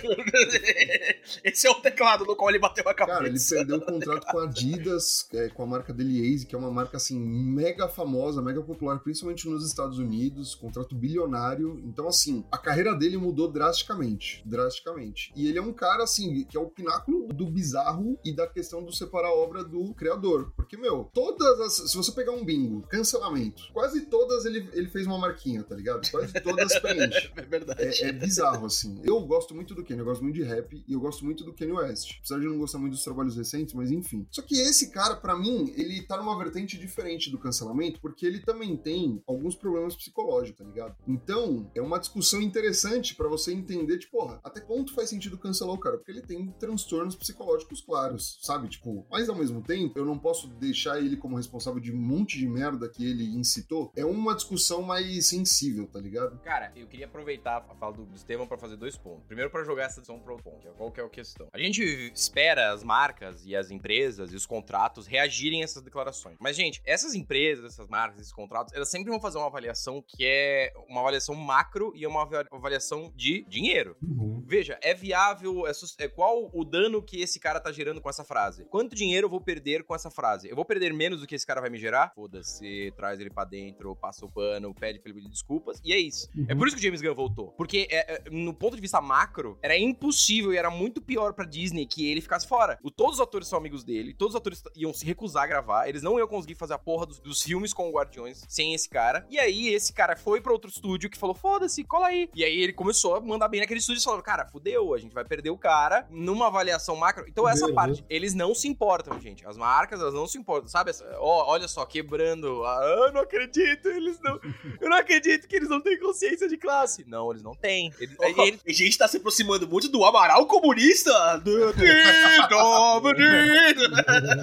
Esse é o teclado no qual ele bateu a cabeça. Cara, ele perdeu o contrato com a Adidas, é, com a marca dele Ace, que é uma marca assim mega famosa, mega popular, principalmente nos Estados Unidos, contrato bilionário. Então assim, a carreira dele mudou drasticamente, drasticamente. E ele é um cara assim que é o pináculo do bizarro e da questão do separar a obra do criador, porque meu, todas as, se você pegar um bingo, cancelamento, quase todas ele, ele fez uma marquinha, tá ligado? Quase todas preenche. É verdade. É, é bizarro, assim. Eu gosto muito do Kanye, eu gosto muito de rap e eu gosto muito do Kanye West. Apesar de não gostar muito dos trabalhos recentes, mas enfim. Só que esse cara, pra mim, ele tá numa vertente diferente do cancelamento, porque ele também tem alguns problemas psicológicos, tá ligado? Então, é uma discussão interessante pra você entender, tipo, porra, até quanto faz sentido cancelar o cara? Porque ele tem transtornos psicológicos claros, sabe? Tipo, mas ao mesmo tempo, eu não posso deixar ele como responsável de um monte de merda que ele incitou. É uma discussão mais sensível, tá ligado? Cara, eu queria aproveitar a fala do Estevam pra fazer dois pontos. Primeiro, pra jogar essa discussão pro ponto. que é Qual que é a questão? A gente espera as marcas e as empresas e os contratos reagirem a essas declarações. Mas, gente, essas empresas, essas marcas, esses contratos, elas sempre vão fazer uma avaliação que é uma avaliação macro e é uma avaliação de dinheiro. Uhum. Veja, é viável, é, é qual o dano que esse cara tá gerando com essa frase? Quanto dinheiro eu vou perder com essa frase? Eu vou perder menos do que esse cara vai me gerar? Foda-se, traz ele pra dentro, passa o pano, pede pra ele pedir desculpas, e é isso. É por isso que o James Gunn voltou. Porque, é, é, no ponto de vista macro, era impossível e era muito pior pra Disney que ele ficasse fora. O, todos os atores são amigos dele, todos os atores iam se recusar a gravar, eles não iam conseguir fazer a porra dos, dos filmes com o Guardiões sem esse cara. E aí, esse cara foi pra outro estúdio que falou: foda-se, cola aí. E aí ele começou a mandar bem naquele estúdio e falou: cara, fudeu, a gente vai perder o cara numa avaliação macro. Então, essa parte, eles não se importam, gente. As marcas, elas não se importam, sabe? Ó, olha só, quebrando. Ah, eu não acredito, eles não. Eu não acredito que eles não têm consciência de classe. Não, eles não têm. Eles, Oh, ele- A gente tá se aproximando muito do Amaral comunista.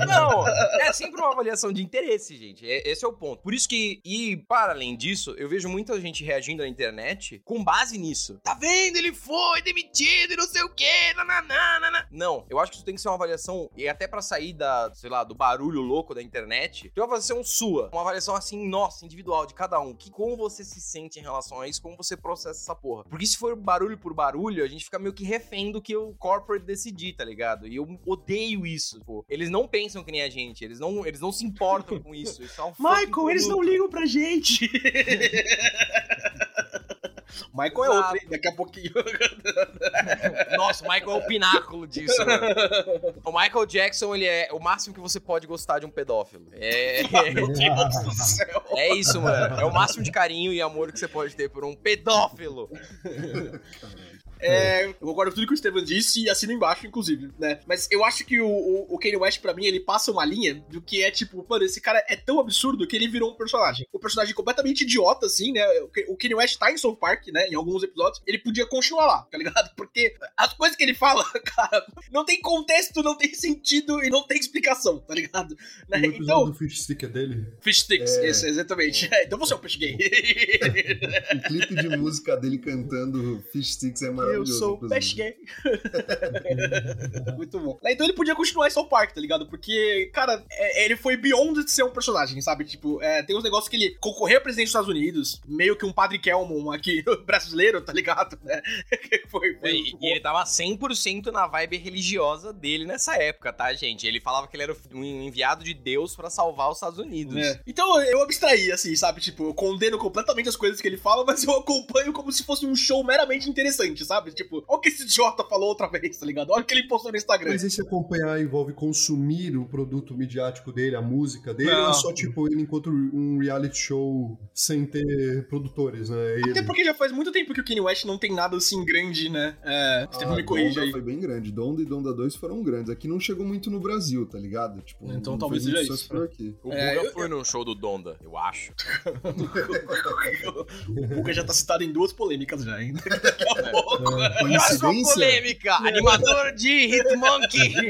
Não, é sempre uma avaliação de interesse, gente. É- esse é o ponto. Por isso que, e para além disso, eu vejo muita gente reagindo na internet com base nisso. Tá vendo? Ele foi demitido e não sei o quê. nananana. Não, eu acho que isso tem que ser uma avaliação, e até pra sair da, sei lá, do barulho louco da internet, tem uma avaliação sua. Uma avaliação assim, nossa, individual, de cada um. Que, como você se sente em relação a isso, como você processa essa porra. Porque se for barulho por barulho, a gente fica meio que refém do que o corporate decidir, tá ligado? E eu odeio isso. Pô. Eles não pensam que nem a gente, eles não, eles não se importam com isso. Isso é um Michael, eles não ligam pra gente. Michael é Exato. outro, hein? Daqui a pouquinho. Nossa, o Michael é o pináculo disso, mano. O Michael Jackson, ele é o máximo que você pode gostar de um pedófilo. É, Meu Deus do céu. é isso, mano. É o máximo de carinho e amor que você pode ter por um pedófilo. É, eu concordo com tudo que o Steven disse e assino embaixo, inclusive, né? Mas eu acho que o, o, o Kanye West, pra mim, ele passa uma linha do que é tipo, mano, esse cara é tão absurdo que ele virou um personagem. Um personagem completamente idiota, assim, né? O O Kanye West tá em South Park, né? Em alguns episódios. Ele podia continuar lá, tá ligado? Porque as coisas que ele fala, cara, não tem contexto, não tem sentido e não tem explicação, tá ligado? Né? O episódio Então, do Fish Stick é dele? Fish Sticks, É. esse, exatamente. É, então você é um peixe gay. O clipe de música dele cantando Fish Sticks é Eu sou inclusive. peixe gay. Muito bom. Então ele podia continuar em South Park, tá ligado? Porque, cara, é- ele foi beyond de ser um personagem, sabe? Tipo, é, tem uns negócios que ele concorreu a presidente dos Estados Unidos, meio que um Padre Kelmon aqui brasileiro, tá ligado? Né? Que foi, foi E, e ele tava 100% na vibe religiosa dele nessa época, tá, gente? Ele falava que ele era um enviado de Deus pra salvar os Estados Unidos. É. Então eu abstraí, assim, sabe? Tipo, eu condeno completamente as coisas que ele fala, mas eu acompanho como se fosse um show meramente interessante, sabe? Tipo, olha o que esse idiota falou outra vez, tá ligado? Olha o que ele postou no Instagram. Mas esse acompanhar envolve consumir o produto midiático dele, a música dele, Não. ou é só tipo ele enquanto um reality show sem ter produtores, né? Até Ele... porque já faz muito tempo que o Kanye West não tem nada assim grande, né? É, você Ah, me corrija Donda aí. foi bem grande. Donda e Donda 2 foram grandes. Aqui não chegou muito no Brasil, tá ligado? Tipo, Então talvez seja isso, por aqui. O É, Guga eu- foi num show do Donda, eu acho. o Puka já tá citado em duas polêmicas já, ainda. Daqui a pouco. Coincidência? polêmica! Animador de Hitmonkey!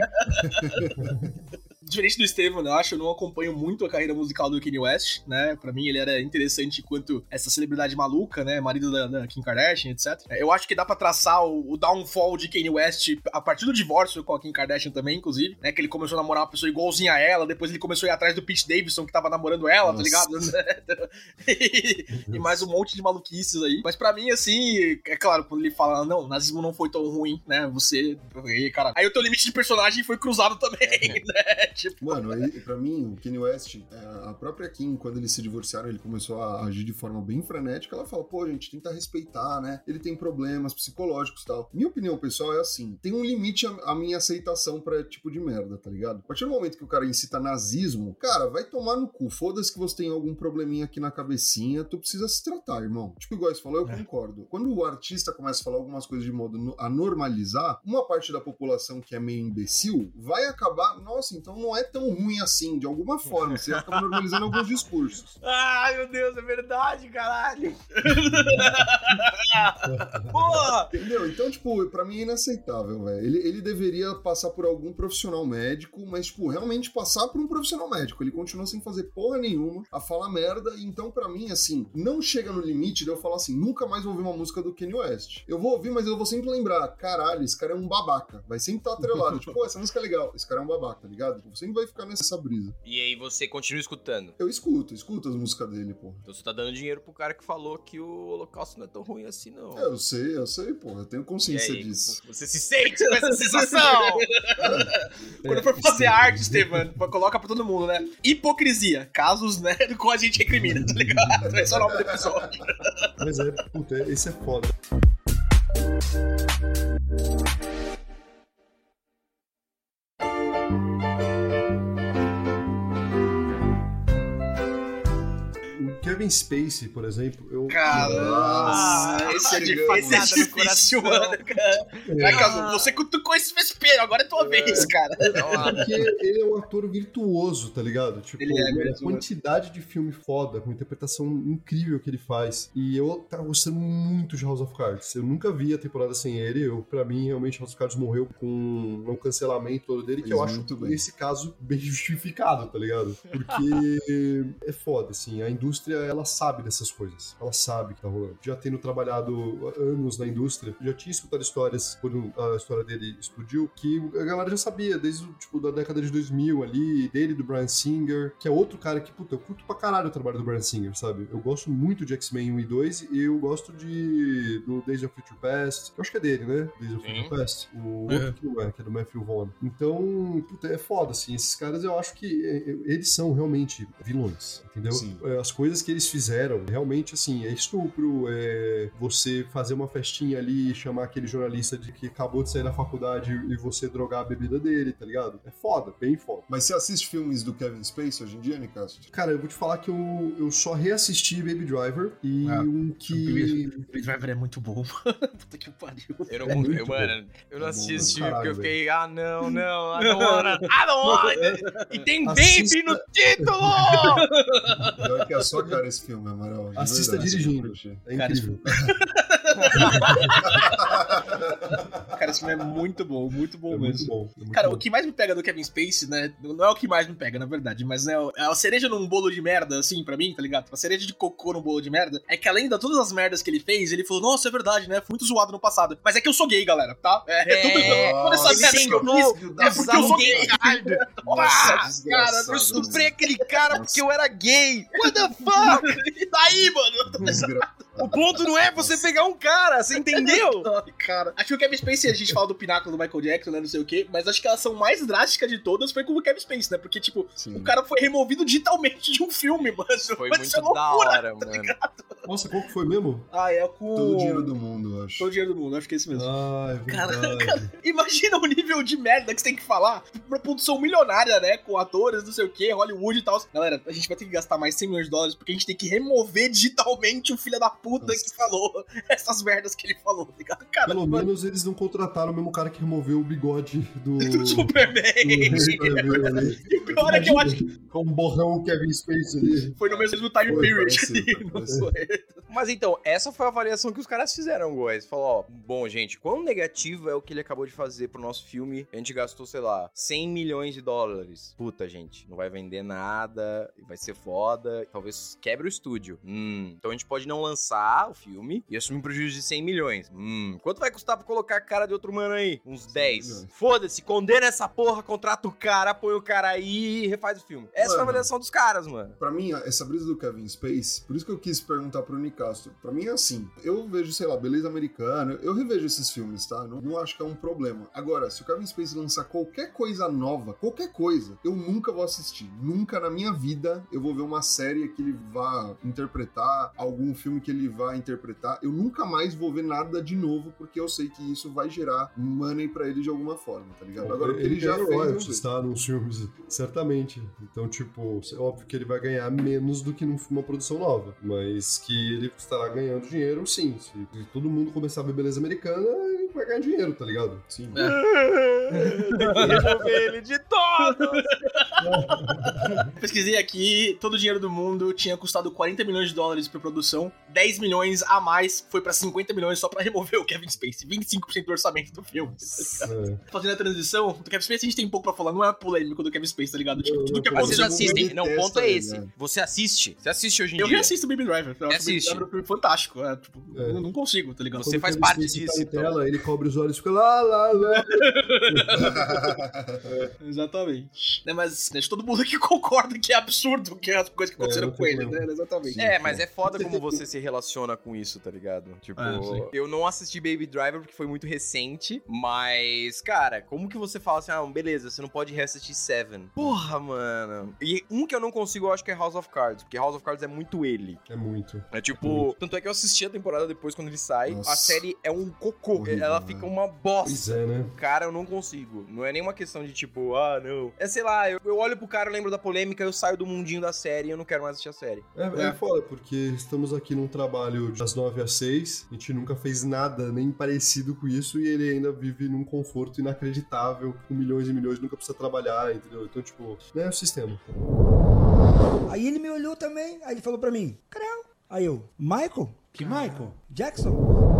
Diferente do Estevam, né, eu acho, eu não acompanho muito a carreira musical do Kanye West, né? Pra mim ele era interessante enquanto essa celebridade maluca, né? Marido da, da Kim Kardashian, etc. Eu acho que dá pra traçar o, o downfall de Kanye West a partir do divórcio com a Kim Kardashian também, inclusive, né? Que ele começou a namorar uma pessoa igualzinha a ela, depois ele começou a ir atrás do Pete Davidson que tava namorando ela, tá Nossa. ligado? e, e mais um monte de maluquices aí. Mas pra mim, assim, é claro, quando ele fala, não, o nazismo não foi tão ruim, né? Você. Aí, cara. Aí o teu limite de personagem foi cruzado também, né? Tipo. Mano, aí, pra mim, o Kanye West, é, a própria Kim, quando eles se divorciaram, ele começou a agir de forma bem frenética. Ela fala, pô, gente, tenta respeitar, né? Ele tem problemas psicológicos e tal. Minha opinião pessoal é assim: tem um limite a, a minha aceitação pra tipo de merda, tá ligado? A partir do momento que o cara incita nazismo, cara, vai tomar no cu. Foda-se que você tem algum probleminha aqui na cabecinha, tu precisa se tratar, irmão. Tipo, igual você falou, eu concordo. Quando o artista começa a falar algumas coisas de modo a normalizar, uma parte da população que é meio imbecil vai acabar, nossa, então não é tão ruim assim, de alguma forma. Você acaba normalizando alguns discursos. Ai, meu Deus, é verdade, caralho! Porra! Entendeu? Então, tipo, pra mim é inaceitável, velho. Ele, ele deveria passar por algum profissional médico, mas, tipo, realmente passar por um profissional médico. Ele continua sem fazer porra nenhuma, a falar merda. Então, pra mim, assim, não chega no limite de eu falar assim, nunca mais vou ouvir uma música do Kanye West. Eu vou ouvir, mas eu vou sempre lembrar, caralho, esse cara é um babaca. Vai sempre estar atrelado. tipo, essa música é legal. Esse cara é um babaca, tá ligado? Sempre vai ficar nessa brisa. E aí você continua escutando. Eu escuto, escuto as músicas dele, pô. Então você tá dando dinheiro pro cara que falou que o holocausto não é tão ruim assim, não. É, eu sei, eu sei, pô. Eu tenho consciência aí, disso. você se sente com essa sensação? Quando for fazer arte, Estevam, coloca pra todo mundo, né? Hipocrisia. Casos, né, do qual a gente recrimina, tá ligado? Esse é o nome do episódio. Mas é, puta, esse é foda. Kevin Spacey, por exemplo, eu. Cara, esse é, é Facada no difícil, coração. mano, cara. Vai, Caso, você cutucou esse vespeiro, agora é tua vez, cara. Porque ele é um ator virtuoso, tá ligado? Tipo, Ele é a quantidade de filme foda, com interpretação incrível que ele faz. E eu tava gostando muito de House of Cards. Eu nunca vi a temporada sem ele. Eu, pra mim, realmente, House of Cards morreu com um cancelamento todo dele, que eu acho, bem. nesse caso, bem justificado, tá ligado? Porque é foda, assim. A indústria, ela sabe dessas coisas. Ela sabe que tá rolando. Já tendo trabalhado anos na indústria, já tinha escutado histórias, quando a história dele explodiu, que a galera já sabia, desde tipo, da década de 2000 ali, dele, do Brian Singer, que é outro cara que, puta, eu curto pra caralho o trabalho do Brian Singer, sabe? Eu gosto muito de X-Men 1 e 2 e eu gosto de do Days of Future Past, que eu acho que é dele, né? Days of Sim. Future Past. O outro que não é, que é do Matthew Vaughn. Então, puta, é foda, assim. Esses caras eu acho que é, é, eles são realmente vilões, entendeu? Sim. É, As coisas que eles fizeram, realmente, assim, é estupro, é você fazer uma festinha ali e chamar aquele jornalista de que acabou de sair da faculdade e você drogar a bebida dele, tá ligado? É foda, bem foda. Mas você assiste filmes do Kevin Spacey hoje em dia, Nicastro? Cara, eu vou te falar que eu, eu só reassisti Baby Driver e Ah, um que. O Driver é muito bom, mano. Puta que pariu. Eu não, É muito eu, mano, eu não É assisti esse filme porque eu fiquei, ah, não, não, I don't wanna, I don't wanna. E tem Assista- baby no título! Pior que é a sua cara esse filme, Amaral. Assista verdade, dirigindo. É incrível. Cara, esse filme é muito bom, muito bom É mesmo. muito bom. é muito Cara, bom. o que mais me pega do Kevin Spacey, né? Não é o que mais me pega, na verdade, mas né, é a cereja num bolo de merda, assim, pra mim, tá ligado? A cereja de cocô num bolo de merda é que além de todas as merdas que ele fez, ele falou: Nossa, é verdade, né? Fui muito zoado no passado. Mas é que eu sou gay, galera, tá? É, É, tudo, toda essa merda que eu fiz é porque eu sou gay. Nossa, cara, eu estuprei aquele cara porque eu era gay. What the fuck? E daí, mano? O ponto não é você pegar um cara, você entendeu? Cara. Acho que o Kevin Spacey, a gente fala do pináculo do Michael Jackson, né? Não sei o quê, mas acho que a ação mais drástica de todas foi com o Kevin Spacey, né? Porque, tipo, Sim. o cara foi removido digitalmente de um filme, mano. Foi Mas muito é da loucura. hora, mano. Nossa, qual que foi mesmo? Ah, é com. Todo o dinheiro do mundo, eu acho. Todo o dinheiro do mundo, acho que é isso mesmo. Ah, é Cara, verdade. Imagina o nível de merda que você tem que falar pra produção milionária, né? Com atores, não sei o que, Hollywood e tal. Galera, a gente vai ter que gastar mais 100 milhões de dólares porque a gente tem que remover digitalmente o filho da puta que falou essas merdas que ele falou, tá ligado? Cara, Pelo menos eles não contrataram o mesmo cara que removeu o bigode do. do Superman. do Superman. E o pior é que eu acho que Com um borrão o Kevin Space ali. foi no mesmo time Foi, period. parece, ali, parece. Mas então, essa foi a avaliação que os caras fizeram, guys. Falou, ó, bom, gente, quão negativo é o que ele acabou de fazer pro nosso filme? A gente gastou, sei lá, 100 milhões de dólares. Puta, gente, não vai vender nada, vai ser foda, talvez quebre o estúdio. Hum, então a gente pode não lançar o filme e assumir um prejuízo de 100 milhões. Hum, quanto vai custar pra colocar a cara de outro mano aí? Uns 10. milhões. Foda-se, condena essa porra, contrata o cara, põe o cara aí e refaz o filme. Essa foi a Mano. avaliação dos caras, mano. Pra mim, essa brisa do Kevin Space, por isso que eu quis perguntar pro Nicastro. Pra mim é assim, eu vejo, sei lá, Beleza Americana, eu revejo esses filmes, tá? Não, não acho que é um problema. Agora, se o Kevin Space lançar qualquer coisa nova, qualquer coisa, eu nunca vou assistir. Nunca na minha vida eu vou ver uma série que ele vá interpretar, algum filme que ele vá interpretar. Eu nunca mais vou ver nada de novo, porque eu sei que isso vai gerar money pra ele de alguma forma, tá ligado? Agora, o que ele já eu royalties, tá? Nos filmes, certamente. Então, tipo, é óbvio que ele vai ganhar menos do que numa produção nova. Mas que ele estará ganhando dinheiro, sim. Se todo mundo começar a ver beleza americana, ele vai ganhar dinheiro, tá ligado? Sim. Remover ele de todo! Pesquisei aqui, todo o dinheiro do mundo tinha custado 40 milhões de dólares pra produção, 10 milhões a mais foi pra 50 milhões só pra remover o Kevin Space, 25% do orçamento do filme. É. Fazendo a transição, do Kevin Space a gente tem pouco pra falar, não é polêmico do Kevin Space, tá ligado? Tipo, Eu- tudo que eu- Mas vocês assistem. Não, o ponto é ele, esse. né? Você assiste. Você assiste hoje em Eu dia. reassisto Baby Driver. Eu acho Assiste. Baby Driver um filme fantástico. É, tipo, É. eu não consigo, tá ligado? Você Quando faz parte Spacey disso, Tá então. tela, ele cobre os olhos e fica lá, lá, lá. Exatamente. Né, mas que todo mundo aqui concorda que é absurdo que é as coisas que aconteceram não com ele, né? Exatamente. É, mas é foda como você se relaciona com isso, tá ligado? Tipo, É, sim. eu não assisti Baby Driver porque foi muito recente, mas, cara, como que você fala assim, ah, beleza, você não pode reassistir Seven? Porra, mano. E um que eu não consigo, eu acho que é House of Cards, porque House of Cards é muito ele. É muito. É tipo, tanto é que eu assisti a temporada depois quando ele sai, Nossa. a série é um cocô, Horrível, ela né? fica uma Pois bosta. é, né? Cara, eu não consigo. Não é nenhuma questão de tipo, ah, não. É sei lá, eu, eu olho pro cara, eu lembro da polêmica, eu saio do mundinho da série e eu não quero mais assistir a série. É, é. É. foda, porque estamos aqui num trabalho das 9 às 6, a gente nunca fez nada nem parecido com isso e ele ainda vive num conforto inacreditável, com milhões e milhões, nunca precisa trabalhar, entendeu? Então, tipo, né, é o sistema. Aí ele me olhou também, aí ele falou pra mim, Creu. Aí eu, Michael? Que Michael? Jackson?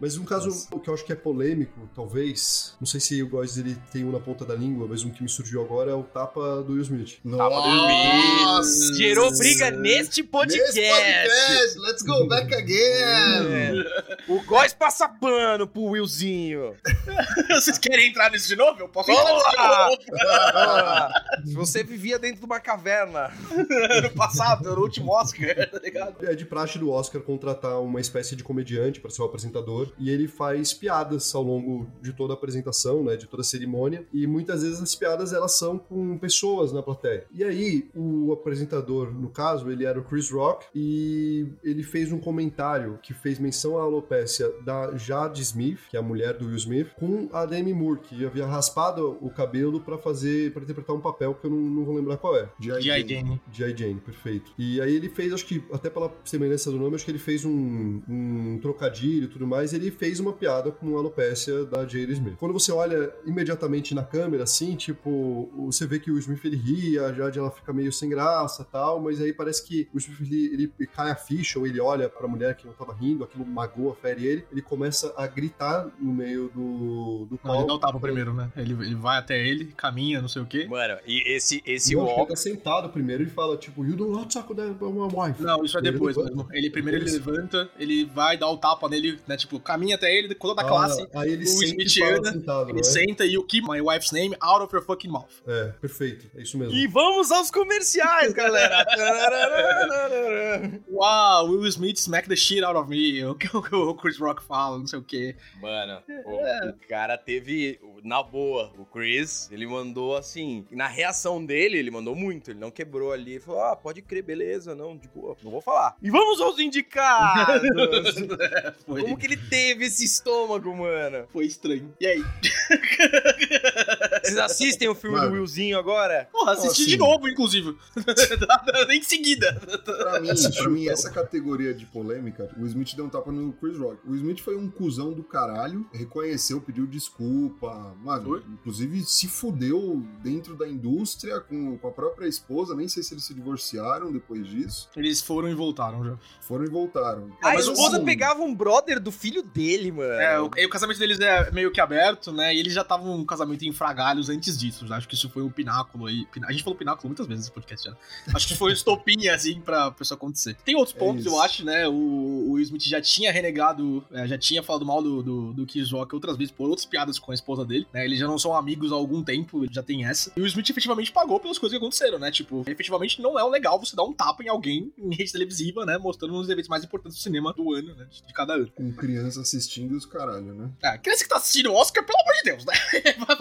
Mas um caso que eu acho que é polêmico, talvez, não sei se o Góis ele tem um na ponta da língua, mas um que me surgiu agora é o tapa do Will Smith. Nossa! Gerou briga neste podcast. Nesse podcast, let's go back again! O Góis passa pano pro Willzinho. Vocês querem entrar nisso de novo? Eu posso Vamos entrar lá! nisso de novo. Se você vivia dentro de uma caverna. Ano passado, no último Oscar, tá ligado? É de praxe do Oscar contratar uma espécie de comediante para ser o apresentador e ele faz piadas ao longo de toda a apresentação, né, de toda a cerimônia e muitas vezes as piadas elas são com pessoas na plateia. E aí o apresentador, no caso, ele era o Chris Rock e ele fez um comentário que fez menção à alopécia da Jade Smith, que é a mulher do Will Smith, com a Demi Moore, que havia raspado o cabelo para fazer, para interpretar um papel que eu não, não vou lembrar qual é. G.I. Jane. G.I. Jane, perfeito. E aí ele fez, acho que, até pela semelhança do nome, acho que ele fez um, um trocadilho e tudo mais, ele fez uma piada com a alopécia da Jada Smith. Quando você olha imediatamente na câmera, assim, tipo, você vê que o Smith ele ri, a Jade ela fica meio sem graça e tal, mas aí parece que o Smith ele, ele cai a ficha, ou ele olha pra mulher que não tava rindo, aquilo magoa, fere ele, ele começa a gritar no meio do, do Não, ele dá o palco. tapa primeiro, né? Ele, ele vai até ele, caminha, não sei o quê. Mano, e esse, esse Não, que ele walk. tá sentado primeiro e fala, tipo, you do not suck that my wife. Não, isso é Ele depois mesmo. Ele primeiro ele Depois? levanta, ele vai dar o tapa nele, né? Tipo, caminha até ele, com toda a Ah, classe. aí ele o senta Smith e anda, sentado, Ele né? senta e o keep my wife's name out of your fucking mouth. É, perfeito. É isso mesmo. E vamos aos comerciais, galera! Uau, Will Smith smack the shit out of me. O que o Chris Rock fala, não sei o quê. Mano, o, o cara teve. Na boa, o Chris, ele mandou assim, na reação dele, ele mandou muito, ele não quebrou ali, ele falou, ah, pode crer, beleza, não, de boa, não vou falar. E vamos aos indicados! Foi, Como que ele teve esse estômago, mano? foi estranho. E aí? Vocês assistem o filme Mano. do Willzinho agora? Porra, assisti assim? de novo, inclusive. em seguida. Pra mim, pra mim, essa categoria de polêmica, o Smith deu um tapa no Chris Rock. O Smith foi um cuzão do caralho, reconheceu, pediu desculpa, mano, Foi? inclusive se fudeu dentro da indústria com, com a própria esposa, nem sei se eles se divorciaram depois disso. Eles foram e voltaram já. Foram e voltaram. A mas esposa assim, pegava um brother do filho dele, mano. É, o, e o casamento deles é meio que aberto, né? E eles já estavam um casamento em fragalhos antes disso. Acho que isso foi um pináculo aí. A gente falou pináculo muitas vezes nesse podcast já. Acho que foi um estopim, assim, pra pra isso acontecer. Tem outros É pontos, eu isso. acho, né? O, o Smith já tinha renegado, é, já tinha falado mal do, do, do Rock outras vezes por outras piadas com a esposa dele, né? Eles já não são amigos há algum tempo, já tem essa. E o Smith efetivamente pagou pelas coisas que aconteceram, né? Tipo, efetivamente não é legal você dar um tapa em alguém em rede televisiva, né? Mostrando um dos eventos mais importantes do cinema do ano, né? De cada ano. Com criança assistindo os caralho, né? É, criança que tá assistindo o Oscar, pelo amor de Deus, né? Vai,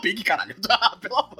Pig, caralho. Ah, pelo amor.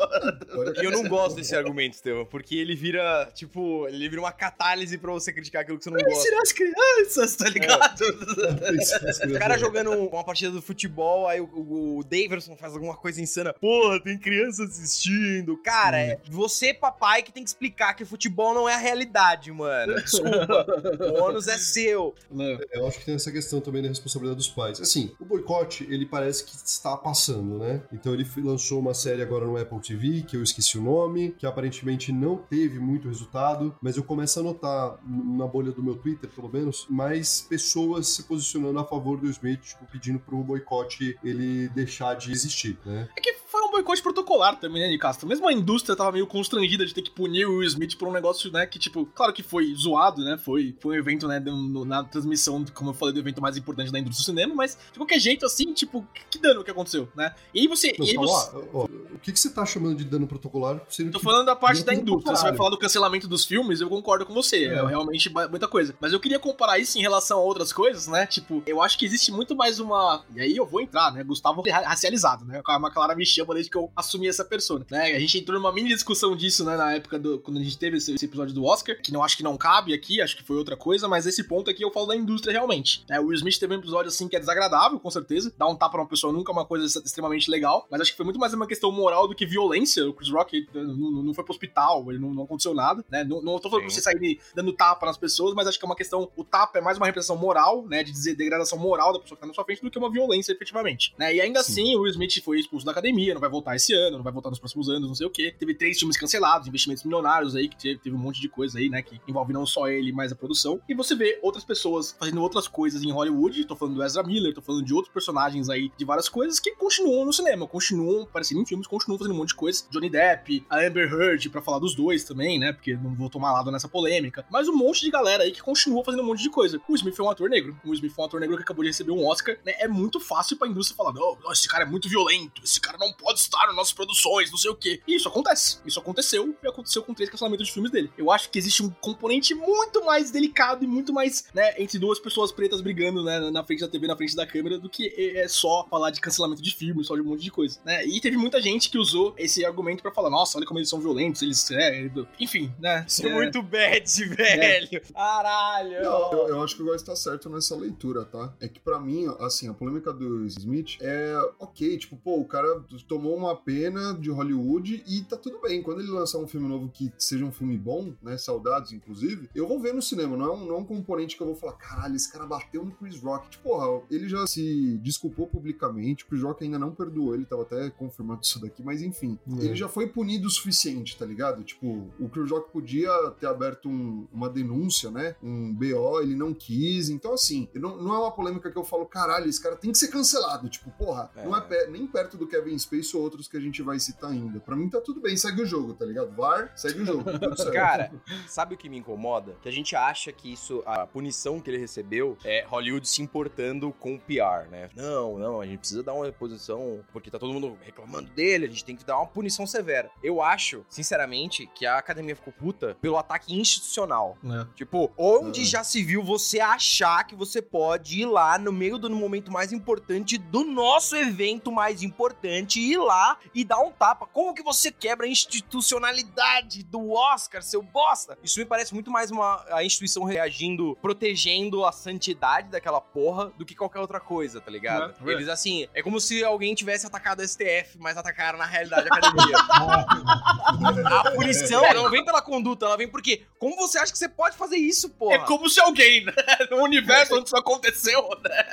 E eu não gosto desse argumento, Estevão, porque ele vira, tipo, ele vira uma catálise pra você criticar aquilo que você não gosta. Ensinar as crianças, tá ligado? O cara jogando uma partida do futebol, aí o, o, Daverson faz alguma coisa insana. Porra, tem criança assistindo. Cara, é você, papai, que tem que explicar que futebol não é a realidade, mano. Desculpa. o ônus é seu. Não. Eu acho que tem essa questão também da responsabilidade dos pais. Assim, o boicote, ele parece que está passando, né? Então ele lançou uma série agora no Apple TV, que eu esqueci o nome, que aparentemente não teve muito resultado, mas eu começo a notar, na bolha do meu Twitter, pelo menos, mais pessoas se posicionando a favor do Smith, tipo, pedindo pro boicote ele deixar de existir, né? É que foi um boicote protocolar também, né, Nicastro? Mesmo a indústria tava meio constrangida de ter que punir o Will Smith por um negócio, né, que, tipo, claro que foi zoado, né? Foi, foi um evento, né, no- na transmissão, como eu falei, do evento mais importante da indústria do cinema, mas de qualquer jeito, assim, tipo, que, dano que aconteceu, né? E aí você. Não, e aí fala, você ó, ó, o que, que você tá chamando de dano protocolar? Tô falando da parte da indústria. Você vai falar do cancelamento dos filmes, eu concordo com você. É, É. realmente muita coisa. Mas eu queria comparar isso em relação a outras coisas, né? Tipo, eu acho que existe muito mais uma. E aí eu vou entrar, né? Gustavo ra- racializado, né? A Clara me chama desde que eu assumi essa persona. Né? A gente entrou numa mini discussão disso, né? Na época do. Quando a gente teve esse, esse episódio do Oscar, que não acho que não cabe aqui, acho que foi outra coisa, mas esse ponto aqui eu falo da indústria realmente. Né? O Will Smith teve um episódio assim que é desagradável, com certeza. Dar um tapa pra uma pessoa nunca é uma coisa extremamente legal. Mas acho que foi muito mais uma questão moral do que violência. O Chris Rock não, não- foi pro hospital, ele não, não aconteceu nada, né? Não, não tô falando pra Sim. você sair dando tapa nas pessoas, mas acho que é uma questão. O tapa é mais uma repressão moral, né? De dizer degradação moral da pessoa que tá na sua frente do que uma violência, efetivamente. Né? E ainda Sim. assim, o Will Smith foi expulso da academia, não vai voltar esse ano, não vai voltar nos próximos anos, não sei o quê. Teve três filmes cancelados, investimentos milionários aí, que teve, teve um monte de coisa aí, né? Que envolve não só ele, mas a produção. E você vê outras pessoas fazendo outras coisas em Hollywood. Tô falando do Ezra Miller, tô falando de outros personagens aí, de várias coisas que continuam no cinema, continuam aparecendo em filmes, continuam fazendo um monte de coisa. Johnny Depp, a Amber Heard, pra falar dos dois também, né? Porque não vou tomar lado nessa polêmica. Mas um monte de galera aí que continua fazendo um monte de coisa. O Smith foi um ator negro. O Smith foi um ator negro que acabou de receber um Oscar, né? É muito fácil pra indústria falar: não, esse cara é muito violento, esse cara não pode estar nas nossas produções, não sei o quê. E isso acontece. Isso aconteceu e aconteceu com três cancelamentos de filmes dele. Eu acho que existe um componente muito mais delicado e muito mais, né, entre duas pessoas pretas brigando, né, na frente da TV, na frente da câmera, do que é só falar de cancelamento de filme, só de um monte de coisa, né? E teve muita gente que usou esse argumento pra falar: nossa, olha como eles são violentos, eles. É, enfim, né? Isso é É, muito bad, velho. Caralho. Não, eu, eu acho que o Góis tá certo nessa leitura, tá? É que pra mim, assim, a polêmica do Smith é ok, tipo, pô, o cara tomou uma pena de Hollywood e tá tudo bem. Quando ele lançar um filme novo que seja um filme bom, né? Saudades, inclusive, eu vou ver no cinema. Não é um, não é um componente que eu vou falar, caralho, esse cara bateu no Chris Rock. Tipo, porra, ele já se desculpou publicamente, o Chris Rock ainda não perdoou, ele tava até confirmando isso daqui, mas enfim. É. Ele já foi punido o suficiente, tá ligado? Tipo, o Rock podia ter aberto um- uma denúncia, né? Um BO, ele não quis. Então, assim, não, não é uma polêmica que eu falo, caralho, esse cara tem que ser cancelado. Tipo, porra, É. não é pe- nem perto do Kevin Space ou outros que a gente vai citar ainda. Pra mim tá tudo bem, segue o jogo, tá ligado? VAR, segue o jogo. Cara, sabe o que me incomoda? Que a gente acha que isso, a punição que ele recebeu é Hollywood se importando com o PR, né? Não, não, a gente precisa dar uma posição, porque tá todo mundo reclamando dele, a gente tem que dar uma punição severa. Eu acho, sinceramente, que a academia ficou puta pelo ataque institucional. É. Tipo, onde Ah. já se viu você achar que você pode ir lá no meio do momento mais importante do nosso evento mais importante, ir lá e dar um tapa? Como que você quebra a institucionalidade do Oscar, seu bosta? Isso me parece muito mais uma a instituição reagindo, protegendo a santidade daquela porra do que qualquer outra coisa, tá ligado? É, é. Eles assim, é como se alguém tivesse atacado a STF, mas atacaram na realidade a academia. a punição não vem pela conduta, ela vem porque como você acha que você pode fazer isso, porra? É como se alguém, né, no universo onde isso aconteceu, né?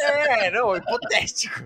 É, não, é hipotético.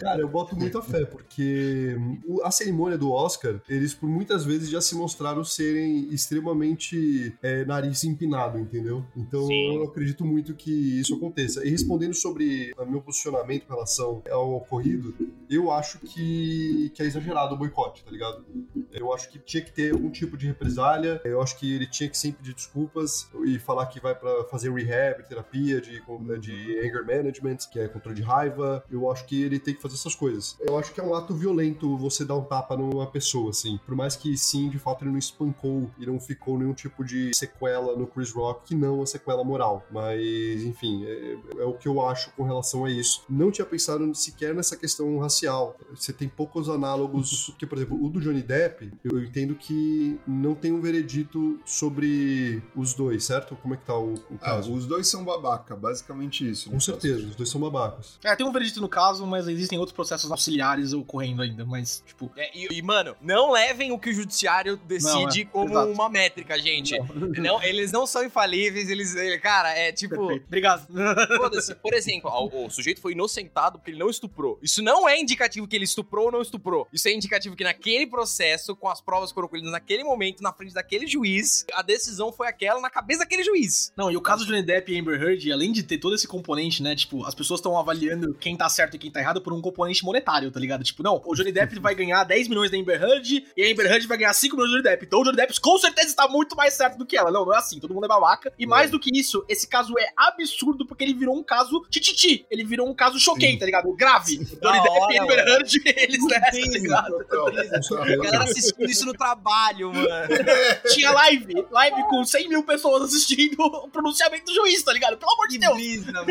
Cara, eu boto muita fé, porque a cerimônia do Oscar, eles por muitas vezes já se mostraram serem extremamente é, nariz empinado, entendeu? Então Sim. eu acredito muito que isso aconteça. E respondendo sobre o meu posicionamento com relação ao ocorrido, eu acho que, que é exagerado o boicote, tá ligado? Eu acho que tinha que ter algum tipo de represália, eu acho que ele tinha que sempre pedir desculpas e falar que vai pra fazer rehab, terapia de, de anger management, que é controle de raiva. Eu acho que ele tem que fazer essas coisas. Eu acho que é um ato violento você dar um tapa numa pessoa, assim. Por mais que sim, de fato, ele não espancou e não ficou nenhum tipo de sequela no Chris Rock, que não a sequela moral. Mas, enfim, é, é o que eu acho com relação a isso. Não tinha pensado sequer nessa questão racial. Você tem poucos análogos, que, por exemplo, o do Johnny Depp, eu entendo que não tem um veredito sobre os dois, certo? Como é que tá o, o Ah, caso? os dois são babaca, basicamente isso. Com certeza, os dois são babacas. É, tem um veredito no caso, mas existem outros processos auxiliares ocorrendo ainda, mas, tipo... É, e, e, mano, não levem o que o judiciário decide Não, é, como exato. uma métrica, gente. Não, eles não são infalíveis, eles. ele- Cara, é tipo. Perfeito. Obrigado. Por exemplo, o, o sujeito foi inocentado porque ele não estuprou. Isso não é indicativo que ele estuprou ou não estuprou. Isso é indicativo que naquele processo, com as provas que foram colhidas naquele momento, na frente daquele juiz, a decisão foi aquela na cabeça daquele juiz. Não, e o caso do Johnny Depp e Amber Heard, além de ter todo esse componente, né, tipo, as pessoas estão avaliando quem tá certo e quem tá errado por um componente monetário, tá ligado? Tipo, não, o Johnny Depp vai ganhar 10 milhões da Amber Heard e a Amber Heard vai ganhar 5 milhões do Johnny Depp. Então o Johnny Depp com certeza está muito mais certo do que ela. Não, não é assim, todo mundo é babaca. E mais do que isso, esse caso é absurdo porque ele virou um caso tititi. Ele virou um caso choquei, Sim. tá ligado? Grave. Johnny Depp e Amber. Heard, eles, né, tá ligado? A galera assistindo isso no trabalho, mano. Tinha live, live com 100 mil pessoas assistindo o pronunciamento do juiz, tá ligado? Pelo amor de Deus. brisa, mano.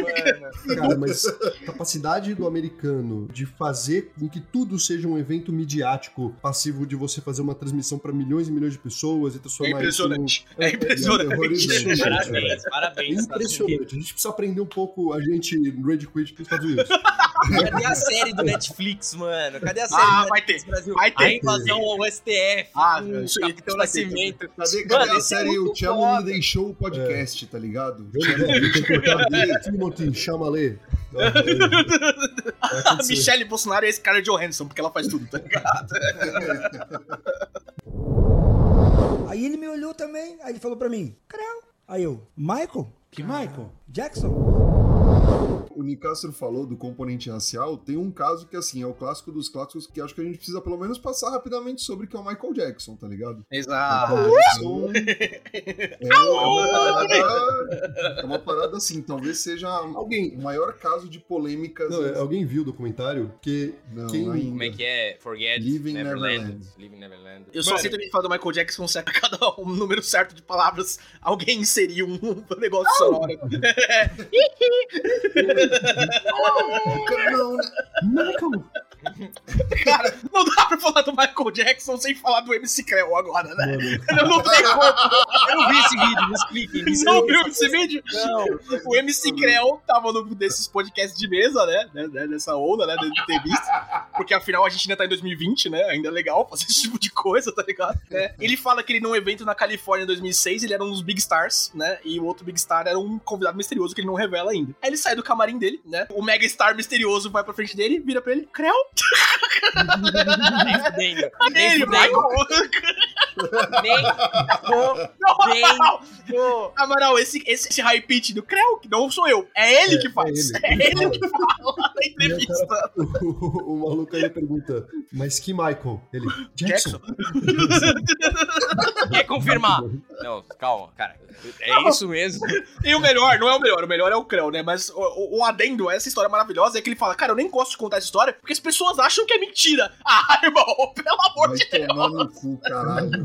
Cara, mas a capacidade do americano de fazer com que tudo seja um evento midiático, passivo de você fazer uma transmissão pra milhões e milhões de pessoas e É transformar impressionante. isso num... É impressionante. horrorizante, cara. Parabéns, parabéns. É impressionante. A gente precisa aprender um pouco a gente Red Quit dos Estados Unidos. Cadê a série do Netflix, mano? Cadê a série Ah, do vai ter. Brasil? Vai ter. A invasão ao STF. Ah, isso o aí Capitão vai ter, Nascimento. Cadê, Mano, cadê a esse é série muito O Tchelo. Me Deixou o podcast, tá ligado? Timothy Chalamet? Vai A. Michelle Bolsonaro é esse cara Johansson, porque ela faz tudo, tá ligado? Aí ele me olhou também, aí ele falou pra mim, Creu. Aí eu, Michael? Que Michael? Jackson? O Nicastro falou do componente racial. Tem um caso que, assim, é o clássico dos clássicos que acho que a gente precisa pelo menos passar rapidamente sobre, que é o Michael Jackson, tá ligado? Exato. Michael Jackson é, é uma parada, é uma parada assim, talvez seja Alguém, o maior caso de polêmicas. não, é, alguém viu o documentário? Porque Não, quem- ainda. Como é que é? Forget Living Neverland. Neverland. Living Neverland. Eu só Mano, aceito que falar do Michael Jackson se a cada um número certo de palavras alguém inserir um negócio sonoro. Não, né? Michael! Cara, não dá pra falar do Michael Jackson sem falar do MC Creu agora, né? Mano, Eu não tem como. Eu não vi esse vídeo, me explique. Me Não viu esse vídeo? Não. O MC Creu tava num desses podcasts de mesa, né? né, né, Nessa onda, né? De entrevista. Porque afinal a gente ainda tá em 2020, né? Ainda é legal fazer esse tipo de coisa, tá ligado? É. Ele fala que ele num evento na Califórnia em 2006, ele era um dos Big Stars, né? E o outro Big Star era um convidado misterioso que ele não revela ainda. Aí ele sai do camarim dele, né? O Mega Star misterioso vai pra frente dele, vira pra ele, Creu? Nem fudendo. Nem fudendo. Nem. Não, não. vou. Amaral, esse, esse, esse high pitch do Creu, que não sou eu, é ele que faz. É É ele, que fala. entrevista. O, o maluco aí pergunta, mas que Michael? Ele, Jackson. Quer confirmar? Não, calma, cara. É isso mesmo. E o melhor, não é o melhor, o melhor é o Creu, né? Mas o, o, o adendo, essa história maravilhosa, é que ele fala, cara, eu nem gosto de contar essa história, porque as pessoas acham que é mentira. Ah, irmão, pelo amor Vai de Deus. cu, caralho.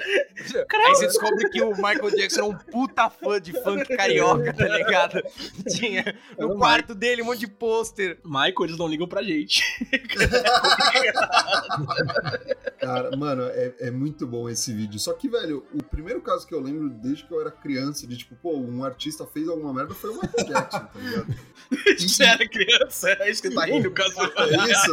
Aí você descobre que o Michael Jackson é um puta fã de funk carioca, tá ligado? Tinha no quarto dele um monte de pôster. Michael, eles não ligam pra gente. Cara, mano, é, é muito bom esse vídeo. Só que, velho, o primeiro caso que eu lembro desde que eu era criança, de tipo, pô, um artista fez alguma merda, foi o Michael Jackson, tá ligado? Você era criança, é isso que tá rindo, caso. É isso?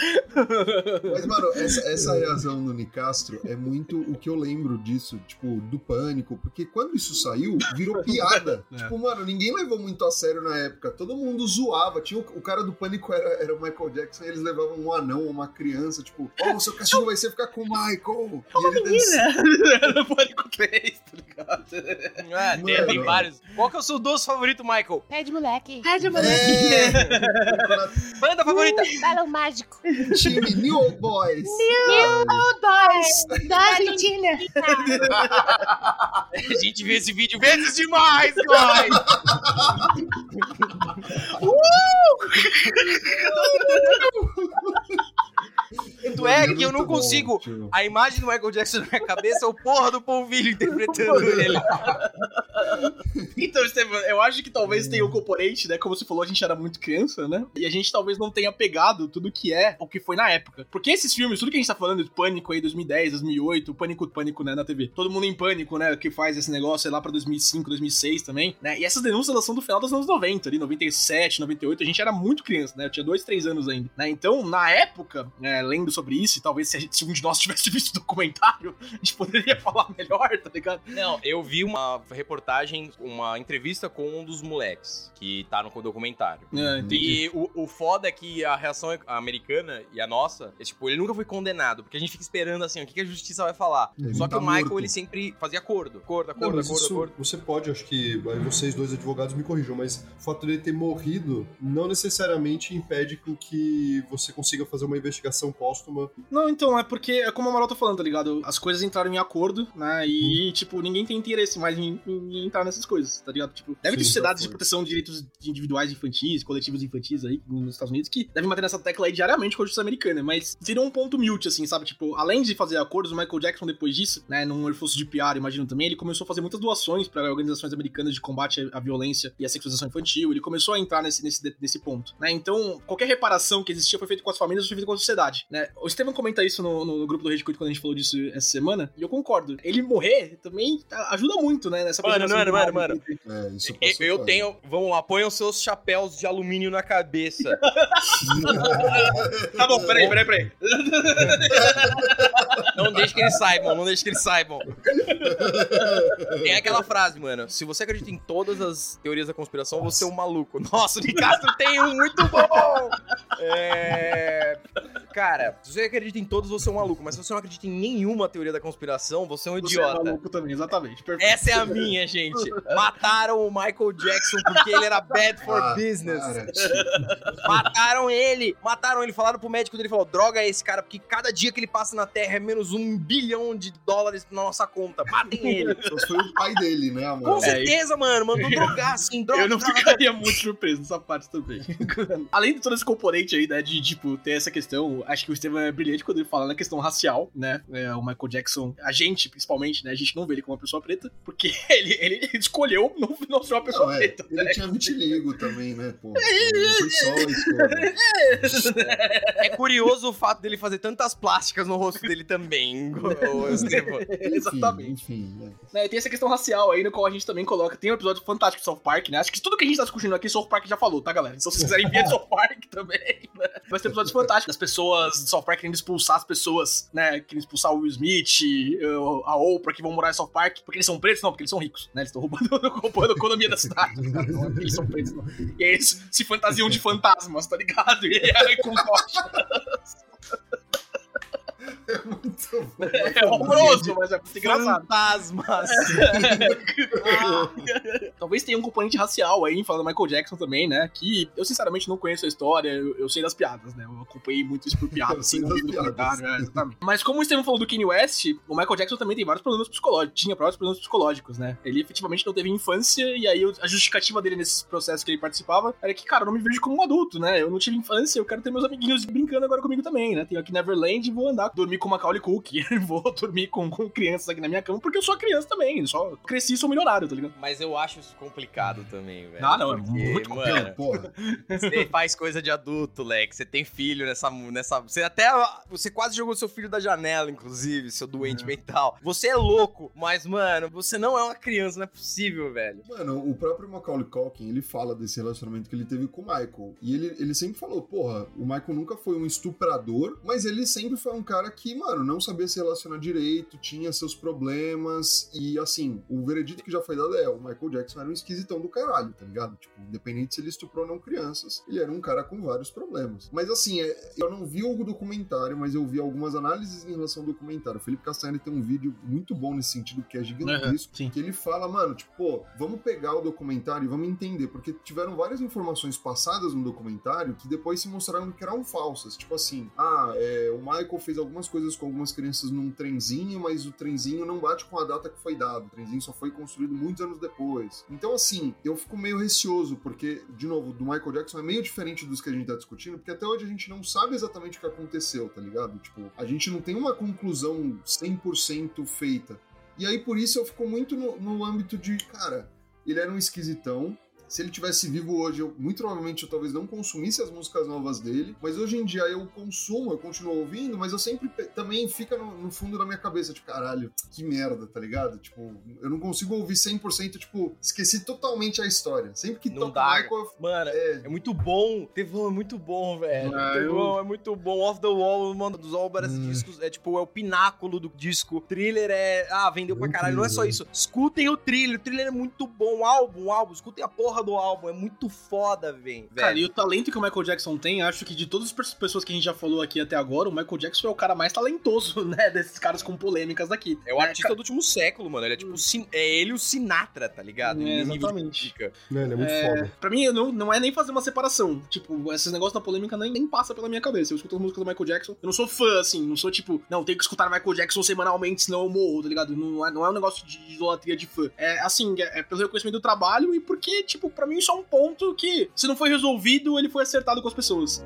Mas, mano, essa, essa reação do Nicastro é muito o que eu lembro disso, tipo, do pânico, porque quando isso saiu, virou piada. É. Tipo, mano, ninguém levou muito a sério na época. Todo mundo zoava. Tinha o, o cara do pânico era, era o Michael Jackson e eles levavam um anão, uma criança, tipo, ó, o seu castigo vai ser ficar com o Michael. Ele dançando. Não pode com três, tá ligado? É, tem, Mano. tem vários. Qual que é o seu doce favorito, Michael? Pé de moleque. É, Banda favorita? Balão mágico. time New Old Boys. Boys. Da Argentina. A gente vê esse vídeo vezes demais, guys! Tanto é que eu não bom, consigo. tio. A imagem do Michael Jackson na minha cabeça é o porra do polvilho interpretando ele. Então, Estevam, eu acho que talvez tenha o componente, né? Como você falou, a gente era muito criança, né? E a gente talvez não tenha pegado tudo que é o que foi na época. Porque esses filmes, tudo que a gente tá falando de Pânico aí, 2010, 2008, Pânico, Pânico, né, na TV. Todo mundo em Pânico, né, que faz esse negócio sei lá pra 2005, 2006 também, né? E essas denúncias, elas são do final dos anos 90, ali, 97, 98, a gente era muito criança, né? Eu tinha dois, três anos ainda, né? Então, na época, né, lendo sobre isso, e talvez se, a gente, se um de nós tivesse visto o documentário, a gente poderia falar melhor, tá ligado? Não, eu vi uma reportagem, uma entrevista com um dos moleques que tá no documentário. É. E o, o foda é que a reação americana e a nossa é tipo, ele nunca foi condenado, porque a gente fica esperando assim, o que, que a justiça vai falar. Ele Só que tá o Michael, morto. ele sempre fazia acordo. Acordo, Não, acordo, mas acordo, isso, acordo. você pode, acho que vocês dois advogados me corrijam, mas o fato dele ter morrido não necessariamente impede com que você consiga fazer uma investigação póstuma. Não, então, é porque, é como a Amaral tá falando, tá ligado? As coisas entraram em acordo, né? E, tipo, ninguém tem interesse mais em, em entrar nessas coisas, tá ligado? Tipo, deve ter Sim, sociedades tá de proteção de direitos individuais infantis, coletivos infantis aí, nos Estados Unidos, que devem bater nessa tecla aí diariamente com a justiça americana, mas virou um ponto mute, assim, sabe? Tipo, além de fazer acordos, o Michael Jackson, depois disso, né, num esforço de PR, imagino também, ele começou a fazer muitas doações para organizações americanas de combate à violência e à sexualização infantil, ele começou a entrar nesse, nesse, nesse ponto, né? Então, qualquer reparação que existia foi feita com as famílias, foi feita com a sociedade, né? O Estevam comenta isso no, no, no grupo do Rede quando a gente falou disso essa semana, e eu concordo. Ele morrer também ajuda muito, né? Nessa Mano, preservação mano, do mano, mal. É, isso Eu, eu tenho. Vamos lá, ponham seus chapéus de alumínio na cabeça. Tá bom, peraí, peraí, peraí. Não deixe que eles saibam, não deixe que eles saibam. Tem aquela frase, mano. Se você acredita em todas as teorias da conspiração, você é um maluco. Nossa, o Nicastro tem um muito bom! É... Cara, se você acredita em todas, você é um maluco. Mas se você não acredita em nenhuma teoria da conspiração, você é um Você é idiota. maluco também, exatamente. Perfeito. Essa é a minha, gente. Mataram o Michael Jackson porque ele era bad for Ah, business. cara. Mataram ele, mataram ele, falaram pro médico dele, falou, droga é esse cara, porque cada dia que ele passa na Terra é menos um bilhão de dólares na nossa conta, matem ele. Só foi o pai dele, né, amor? Com certeza, mano, mandou drogar, assim, droga, Eu não droga, ficaria muito surpreso nessa parte também. Além de todo esse componente aí, né, de, tipo, ter essa questão, acho que o Estevam é brilhante quando ele fala na questão racial, né, é, o Michael Jackson, a gente, principalmente, né, a gente não vê ele como uma pessoa preta, porque ele, ele escolheu não, não ser uma pessoa Não, é, preta, ele né? tinha vitiligo também, né, pô? Não foi só a escolha. É curioso o fato dele fazer tantas plásticas no rosto dele também, ô, Estevam. Exatamente. Enfim, né? Né, tem essa questão racial aí, no qual a gente também coloca. Tem um episódio fantástico de South Park, né? Acho que tudo que a gente tá discutindo aqui, South Park já falou, tá, galera? Então, se vocês quiserem ver South Park também, né? Mas tem episódios fantásticos. As pessoas de South Park querendo expulsar as pessoas, né? Querendo expulsar o Will Smith, uh, a Oprah, que vão morar em South Park, porque eles são pretos, não, porque eles são ricos, né? Eles estão roubando, roubando a economia da cidade. cara. Não eles são pretos, não. E aí eles se fantasiam de fantasmas, tá ligado? E aí com. Muito bom. É horroroso, mas é muito engraçado. Fantasmas. Talvez tenha um componente racial aí, falando do Michael Jackson também, né? Que eu sinceramente não conheço a história, eu, eu sei das piadas, né? Eu acompanhei muito isso por piada, Eu assim, no piadas. documentário, é, exatamente. Mas como o Steven falou do Kanye West, o Michael Jackson também tem vários problemas psicológicos, tinha vários problemas psicológicos, né? Ele efetivamente não teve infância, e aí a justificativa dele nesses processos que ele participava era que, cara, eu não me vejo como um adulto, né? Eu não tive infância, eu quero ter meus amiguinhos brincando agora comigo também, né? Tenho aqui Neverland e vou andar, dormir com Macaulay Culkin, vou dormir com, com crianças aqui na minha cama, porque eu sou criança também, só cresci e sou milionário, tá ligado? Mas eu acho isso complicado também, velho. Ah, não, é Porque, muito mano, Porra, Você faz coisa de adulto, Leque. Você tem filho nessa. nessa você até. Você quase jogou seu filho da janela, inclusive, seu doente mental. Você é louco, mas, mano, você não é uma criança, não é possível, velho. Mano, o próprio Macaulay Culkin, ele fala desse relacionamento que ele teve com o Michael. E ele, ele sempre falou, porra, o Michael nunca foi um estuprador, mas ele sempre foi um cara que, mano, não sabia se relacionar direito, tinha seus problemas. E, assim, o veredito que já foi dado é, o Michael Jackson era um esquisitão do caralho, tá ligado? Tipo, independente se ele estuprou ou não crianças, ele era um cara com vários problemas. Mas, assim, é- eu não vi o documentário, mas eu vi algumas análises em relação ao documentário. O Felipe Castanheira tem um vídeo muito bom nesse sentido, que é gigantesco, sim. que ele fala, mano, tipo, pô, vamos pegar o documentário e vamos entender, porque tiveram várias informações passadas no documentário que depois se mostraram que eram falsas. Tipo assim, ah, é, o Michael fez algumas coisas com algumas crianças num trenzinho, mas o trenzinho não bate com a data que foi dado. O trenzinho só foi construído muitos anos depois. Então, assim, eu fico meio receoso, porque, de novo, do Michael Jackson é meio diferente dos que a gente tá discutindo, porque até hoje a gente não sabe exatamente o que aconteceu, tá ligado? Tipo, a gente não tem uma conclusão 100% feita. E aí, por isso, eu fico muito no, no âmbito de, cara, ele era um esquisitão. Se ele tivesse vivo hoje, eu, muito provavelmente eu talvez não consumisse as músicas novas dele. Mas hoje em dia eu consumo, eu continuo ouvindo, mas eu sempre também fica no, no fundo da minha cabeça, tipo, caralho, que merda, tá ligado? Tipo, eu não consigo ouvir 100%, tipo, esqueci totalmente a história. Sempre que Não toca dá. o Michael, eu- Mano, é, é muito bom. Tevão é muito bom, velho. Ah, Tevão é muito bom. Off the Wall, mano, dos obras Hum. discos, é tipo, é o pináculo do disco. Thriller é. Ah, vendeu pra caralho. Não é só isso. Escutem o thriller. O thriller é muito bom. O álbum, o álbum. Escutem a porra do álbum. É muito foda, velho. Cara, e o talento que o Michael Jackson tem, acho que de todas as pessoas que a gente já falou aqui até agora, o Michael Jackson é o cara mais talentoso, né, desses caras com polêmicas daqui. É o artista do último século, mano. Ele é tipo. Sin- É ele o Sinatra, tá ligado? É, exatamente. Né, ele é muito É, foda. pra mim, não, não é nem fazer uma separação. Tipo, esses negócios da polêmica nem, nem passa pela minha cabeça. Eu escuto as músicas do Michael Jackson. Eu não sou fã, assim. Não sou tipo, não, tenho que escutar Michael Jackson semanalmente, senão eu morro, tá ligado? Não é, não é um negócio de idolatria de fã. É assim, é, é pelo reconhecimento do trabalho e porque, tipo, pra mim isso é um ponto que, se não foi resolvido, ele foi acertado com as pessoas.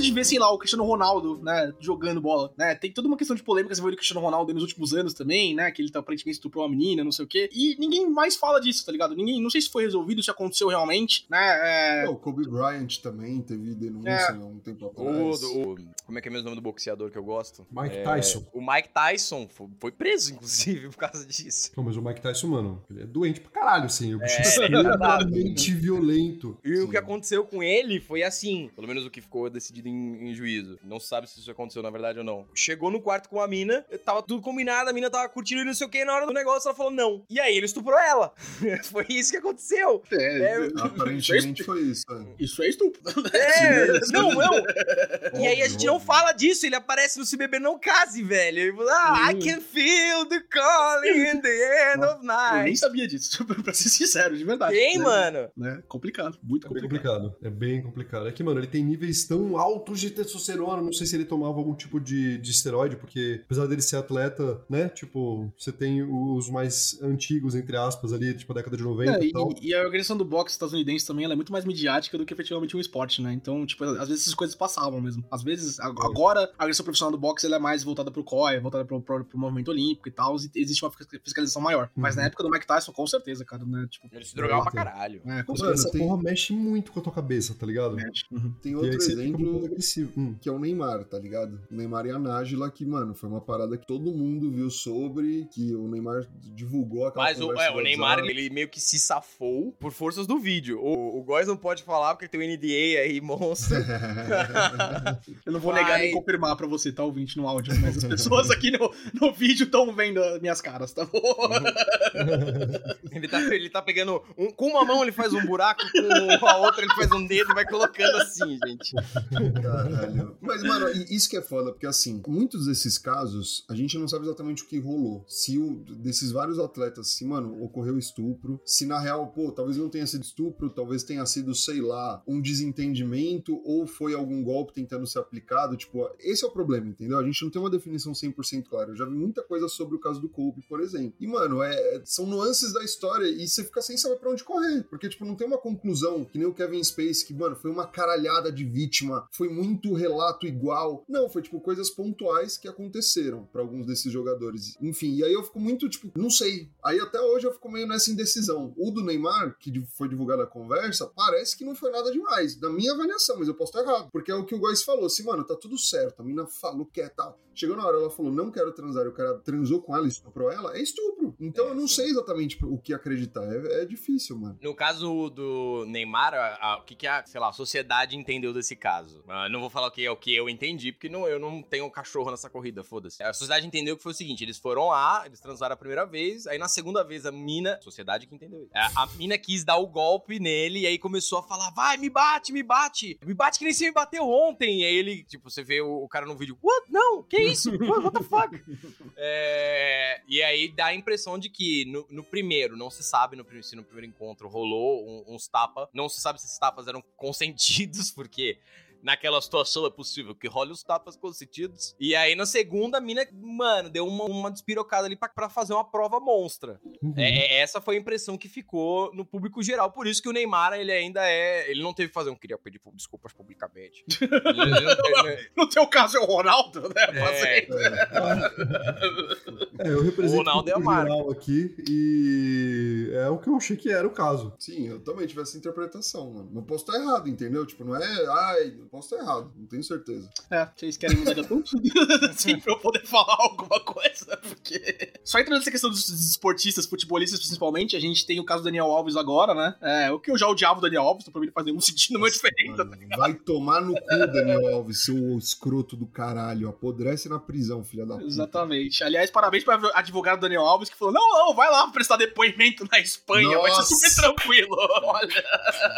Coisa de ver, sei lá, o Cristiano Ronaldo, né, jogando bola, né? Tem toda uma questão de polêmica envolvendo o Cristiano Ronaldo nos últimos anos também, né? Que ele tá, aparentemente estuprou uma menina, não sei o quê. E ninguém mais fala disso, tá ligado? Ninguém, não sei se foi resolvido, se aconteceu realmente, né? É, é, o Kobe Bryant também teve denúncia É. há um tempo O, atrás. o- como é que é mesmo o nome do boxeador que eu gosto? Mike É, Tyson. O Mike Tyson fo- foi preso, inclusive, por causa disso. Não, mas o Mike Tyson, mano, ele é doente pra caralho, assim. O bicho é, É, extremamente violento. E o Sim. que aconteceu com ele foi assim, pelo menos o que ficou decidido em, em juízo. Não sabe se isso aconteceu na verdade ou não. Chegou no quarto com a mina, tava tudo combinado, a mina tava curtindo e não sei o que, na hora do negócio ela falou não. E aí ele estuprou ela. foi isso que aconteceu. é, É, Aparentemente foi isso. é. isso é estupro. É, não, não. E aí a gente não fala disso, ele aparece no Se Beber Não Case, velho. Ele fala, ah, I can feel the calling in the end of Eu nem night. sabia disso, pra ser sincero, de verdade. Tem, né? mano. Né? Complicado, muito É bem complicado. complicado. É bem complicado. É que, mano, ele tem níveis tão altos de testosterona. Não sei se ele tomava algum tipo de, de esteroide, porque apesar dele ser atleta, né? Tipo, você tem os mais antigos, entre aspas, ali, tipo, a década de 90 É, e tal. e a organização do boxe estadunidense também ela é muito mais midiática do que efetivamente um esporte, né? Então, tipo, às vezes essas coisas passavam mesmo. Às vezes, a- agora, a agressão profissional do boxe ela é mais voltada pro COI, é voltada pro, pro, pro movimento olímpico e tal, e existe uma fisca- fiscalização maior. Mas Uhum. na época do Mike Tyson, com certeza, cara, né? Tipo, Ele se drogava pra caralho. é, com Mano, certeza. essa tem- porra mexe muito com a tua cabeça, tá ligado? Uhum. Tem outro exemplo agressivo. Hum. que é o Neymar, tá ligado? O Neymar e a Nájila, que, mano, foi uma parada que todo mundo viu sobre, que o Neymar divulgou aquela Mas o, é, o Neymar, ele meio que se safou por forças do vídeo. O, o Góis não pode falar porque tem o NDA aí, monstro. Eu não vou negar Vai. nem confirmar pra você, tá ouvinte no áudio, mas as pessoas aqui no, no vídeo estão vendo as minhas caras, tá bom? ele, tá, ele tá pegando. um- com uma mão ele faz um buraco, com a outra ele faz um dedo e vai colocando assim, gente. Caralho. Mas, mano, isso que é foda, porque assim, muitos desses casos, a gente não sabe exatamente o que rolou. Se o, desses vários atletas, se, mano, ocorreu estupro, se na real, pô, talvez não tenha sido estupro, talvez tenha sido, sei lá, um desentendimento ou foi algum golpe tentando ser aplicado, tipo, esse é o problema, entendeu? A gente não tem uma definição 100% clara. Eu já vi muita coisa sobre o caso do Kobe, por exemplo. E, mano, é, são nuances da história e você fica sem saber pra onde correr, porque, tipo, não tem uma conclusão, que nem o Kevin Space, que, mano, foi uma caralhada de vítima, foi muito relato igual. Não, foi, tipo, coisas pontuais que aconteceram pra alguns desses jogadores. Enfim, e aí eu fico muito, tipo, não sei. Aí até hoje eu fico meio nessa indecisão. O do Neymar, que foi divulgado a conversa, parece que não foi nada demais, na minha avaliação, mas eu posso estar errado. Porque é o que o Góis falou, assim, mano, tá tudo certo, a mina falou que é tal. Chegou na hora, ela falou, não quero transar, o cara transou com ela, estuprou ela, é estupro. Então É, eu não sim. sei exatamente o que acreditar, é, é difícil, mano. No caso do Neymar, a- a- o que, que a, sei lá, a sociedade entendeu desse caso? Ah, não vou falar o que é o que eu entendi, porque não, eu não tenho cachorro nessa corrida, foda-se. A sociedade entendeu que foi o seguinte: eles foram lá, eles transaram a primeira vez, aí na segunda vez a mina. Sociedade que entendeu isso. A, a mina quis dar o golpe nele e aí começou a falar: vai, me bate, me bate, me bate que nem você me bateu ontem. E aí ele, tipo, você vê o, o cara no vídeo: what? Não, que isso? What, what the fuck? É, e aí dá a impressão de que no, no primeiro, não se sabe no, se no primeiro encontro rolou um- uns tapas. Não se sabe se esses tapas eram consentidos, porque naquela situação é possível que role os tapas consentidos. E aí na segunda, a mina, mano, deu uma, uma despirocada ali pra, pra fazer uma prova monstra. É, é- essa foi a impressão que ficou no público geral. Por isso que o Neymar, ele ainda é. Ele não teve que fazer um. Queria pedir desculpas publicamente. Teve- No teu caso é o Ronaldo, né? É. É, eu represento O Ronaldo é a marca. geral aqui e é o que eu achei que era o caso. Sim, eu também tive essa interpretação, mano. Não posso estar errado, entendeu? Tipo, não é, ai, posso estar errado, não tenho certeza. É, vocês querem mudar de assunto? Sim, pra eu poder falar alguma coisa, porque... Só entrando nessa questão dos esportistas, futebolistas principalmente, a gente tem o caso do Daniel Alves agora, né? É, o que eu já odiava o Daniel Alves, então pra mim não faz nenhum sentido, nenhuma diferença. Mano, vai tomar no cu, Daniel Alves, seu escroto do caralho. Apodrece na prisão, filha da puta. Exatamente. Aliás, parabéns pra advogado Daniel Alves que falou: não, não, vai lá prestar depoimento na Espanha, vai ser Nossa. super tranquilo. Olha,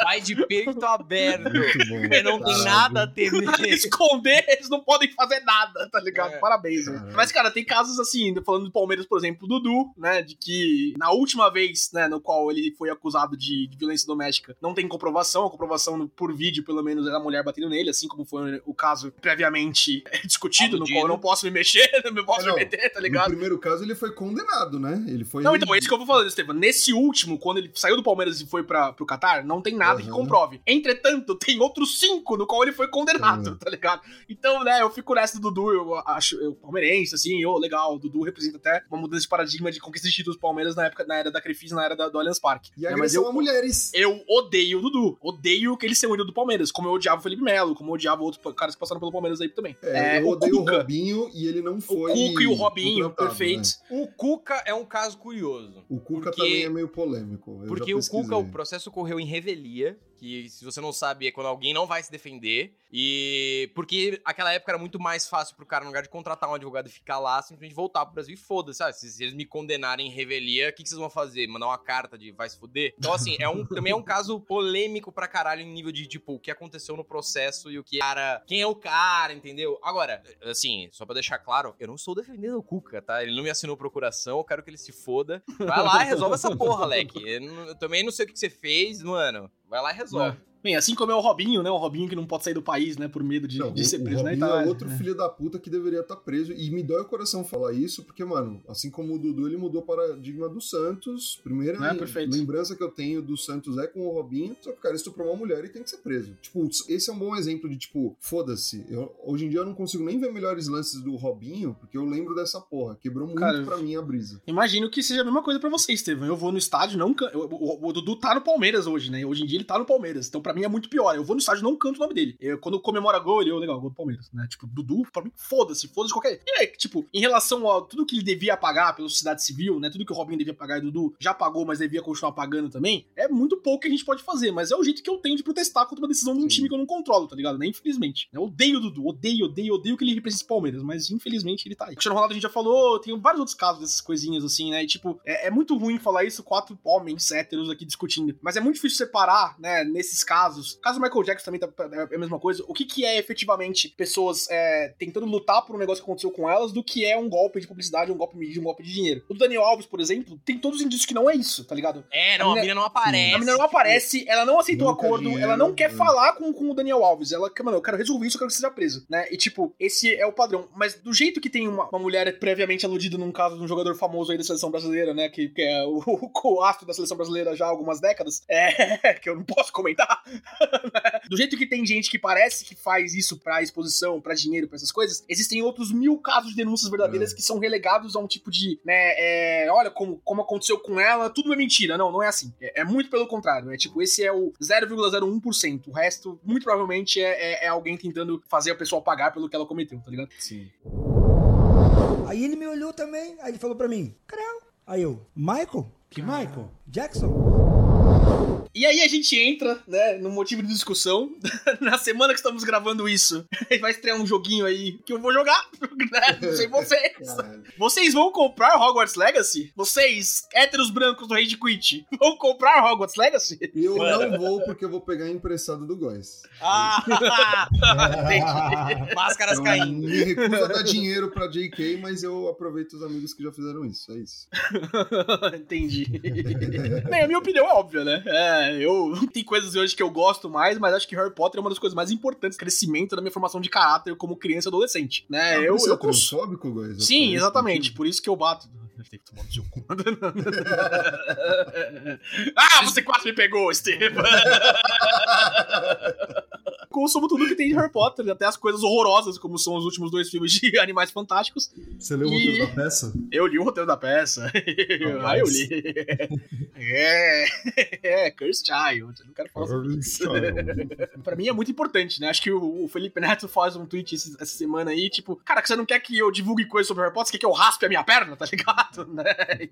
Vai de peito aberto. Muito bom. Não tem nada a temer. esconder, eles não podem fazer nada, tá ligado? É. Parabéns. Mas, cara, tem casos assim, falando do Palmeiras, por exemplo, Dudu, né? De que na última vez, né, no qual ele foi acusado de, de violência doméstica, não tem comprovação, a comprovação no- por vídeo, pelo menos, era a mulher batendo nele, assim como foi o caso previamente é, discutido, no Aludido. qual eu não posso me mexer, não posso É, não. me meter, tá No ligado? primeiro caso, ele foi condenado, né? Ele foi. Não, então, é isso que eu vou falando, Estevam. Nesse último, quando ele saiu do Palmeiras e foi pra, pro Qatar, não tem nada que Aham. comprove. Entretanto, tem outros cinco no qual ele foi condenado, Uhum. tá ligado? Então, né, eu fico nessa do Dudu, eu acho, eu palmeirense, assim, ô, legal, o Dudu representa até uma mudança de paradigma de conquista de títulos do Palmeiras na época, na era da Crefisa, na era da- do Allianz Parque. E a Né, agressão eu, a mulheres. eu odeio o Dudu. Odeio que ele seja o ídolo do Palmeiras, como eu odiava o Felipe Melo, como eu odiava outros caras que passaram pelo Palmeiras aí também. É, eu o odeio o Cuca. Robinho e ele não O foi. Cuca e o Robinho, contratado, perfeito. né? O Cuca é um caso curioso. O Cuca Porque- também é meio polêmico. eu Porque já o Cuca, o processo ocorreu em revelia, que se você não sabe é quando alguém não vai se defender. E porque aquela época era muito mais fácil pro cara, no lugar de contratar um advogado e ficar lá, simplesmente voltar pro Brasil e foda-se. sabe? Se, eles me condenarem em revelia, o que, que vocês vão fazer? Mandar uma carta de vai se fuder? Então, assim, é um, também é um caso polêmico pra caralho em nível de, tipo, o que aconteceu no processo e o que cara. Quem é o cara, entendeu? Agora, assim, só pra deixar claro, eu não estou defendendo o Cuca, tá? Ele não me assinou procuração, eu quero que ele se foda. Vai lá e resolve essa porra, Leque. Eu, eu também não sei o que você fez, mano. Vai lá e resolve. Bem, assim como é o Robinho, né? O Robinho que não pode sair do país, né? Por medo de, Não, de o- ser o preso, né? Robinho Tá, é outro filho da puta que deveria estar preso. E me dói o coração falar isso, porque, mano, assim como o Dudu, ele mudou o paradigma do Santos. Primeira É, lembrança que eu tenho do Santos é com o Robinho. Só que o cara estuprou uma mulher e tem que ser preso. Tipo, esse é um bom exemplo de, tipo, foda-se. Hoje em dia eu não consigo nem ver melhores lances do Robinho, porque eu lembro dessa porra. Quebrou muito Cara, pra mim a brisa. Imagino que seja a mesma coisa pra você, Estevam. Eu vou no estádio, não. eu- O, o Dudu tá no Palmeiras hoje, né? Hoje em dia ele tá no Palmeiras. Então, pra pra mim é muito pior. Eu vou no estádio e não canto o nome dele. Eu, quando comemora gol, ele, eu, legal, gol do Palmeiras, né? Tipo, Dudu, pra mim, foda-se, foda-se qualquer. E é, tipo, em relação a tudo que ele devia pagar pela sociedade civil, né? Tudo que o Robinho devia pagar e o Dudu já pagou, mas devia continuar pagando também, é muito pouco que a gente pode fazer, mas é o jeito que eu tenho de protestar contra uma decisão de um Sim. time que eu não controlo, tá ligado? Né? Infelizmente. Eu odeio o Dudu, odeio, odeio, odeio que ele represente o Palmeiras, mas infelizmente ele tá aí. Cristiano Ronaldo a gente já falou, tem vários outros casos dessas coisinhas assim, né? E, tipo, é, é muito ruim falar isso, quatro homens héteros aqui discutindo, mas é muito difícil separar, né, nesses casos. O caso do Michael Jackson também tá, é a mesma coisa. O que que é efetivamente pessoas é, tentando lutar por um negócio que aconteceu com elas do que é um golpe de publicidade, um golpe de mídia, um golpe de dinheiro. O do Daniel Alves, por exemplo, tem todos os indícios que não é isso, tá ligado? É, não, a A mina não aparece. A menina não aparece, ela não aceitou o acordo, dinheiro, ela não quer né? falar com, com o Daniel Alves. Ela quer, mano, eu quero resolver isso, eu quero que seja preso, né? E tipo, esse é o padrão. Mas do jeito que tem uma, uma mulher previamente aludida num caso de um jogador famoso aí da seleção brasileira, né? Que, que é o, o coastro da seleção brasileira já há algumas décadas, é. que eu não posso comentar. do jeito que tem gente que parece que faz isso pra exposição, pra dinheiro, pra essas coisas, existem outros mil casos de denúncias verdadeiras É. que são relegados a um tipo de, né? É, olha como, como aconteceu com ela, tudo é mentira. Não, não é assim. É, é muito pelo contrário. É tipo, esse é o 0,01%. O resto, muito provavelmente, é, é- é alguém tentando fazer a pessoa pagar pelo que ela cometeu, tá ligado? Sim. Aí ele me olhou também, aí ele falou pra mim, Creu. Aí eu, Michael? Que Michael? Jackson? E aí a gente entra, né, no motivo de discussão. Na semana que estamos gravando isso, vai estrear um joguinho aí que eu vou jogar, né? Não sei vocês. Vocês vão comprar Hogwarts Legacy? Vocês, héteros brancos do Rage Quit, vão comprar Hogwarts Legacy? Eu não vou porque eu vou pegar emprestado do Góis. Ah, entendi. Máscaras Eu caindo. me recuso a dar dinheiro pra JK, mas eu aproveito os amigos que já fizeram isso. É isso. Entendi. Bem, a minha opinião é óbvia, né? É, eu tem coisas hoje que eu gosto mais, mas acho que Harry Potter é uma das coisas mais importantes, crescimento da minha formação de caráter como criança e adolescente, né? eu, Você eu é cons- transfóbico, Góis? Sim, exatamente. Por isso que eu bato. Tem que tomar no seu cu. ah, você quase me pegou, Esteban! Consumo tudo que tem de Harry Potter, até as coisas horrorosas, como são os últimos dois filmes de Animais Fantásticos. Você leu o E- roteiro da peça? Eu li o roteiro da peça. ah, eu li. é, é, Curse Child. Eu não quero falar sobre isso. pra mim é muito importante, né? Acho que o, o Felipe Neto faz um tweet esse- essa semana aí, tipo, cara, que você não quer que eu divulgue coisas sobre Harry Potter, você quer que eu raspe a minha perna, tá ligado? Né?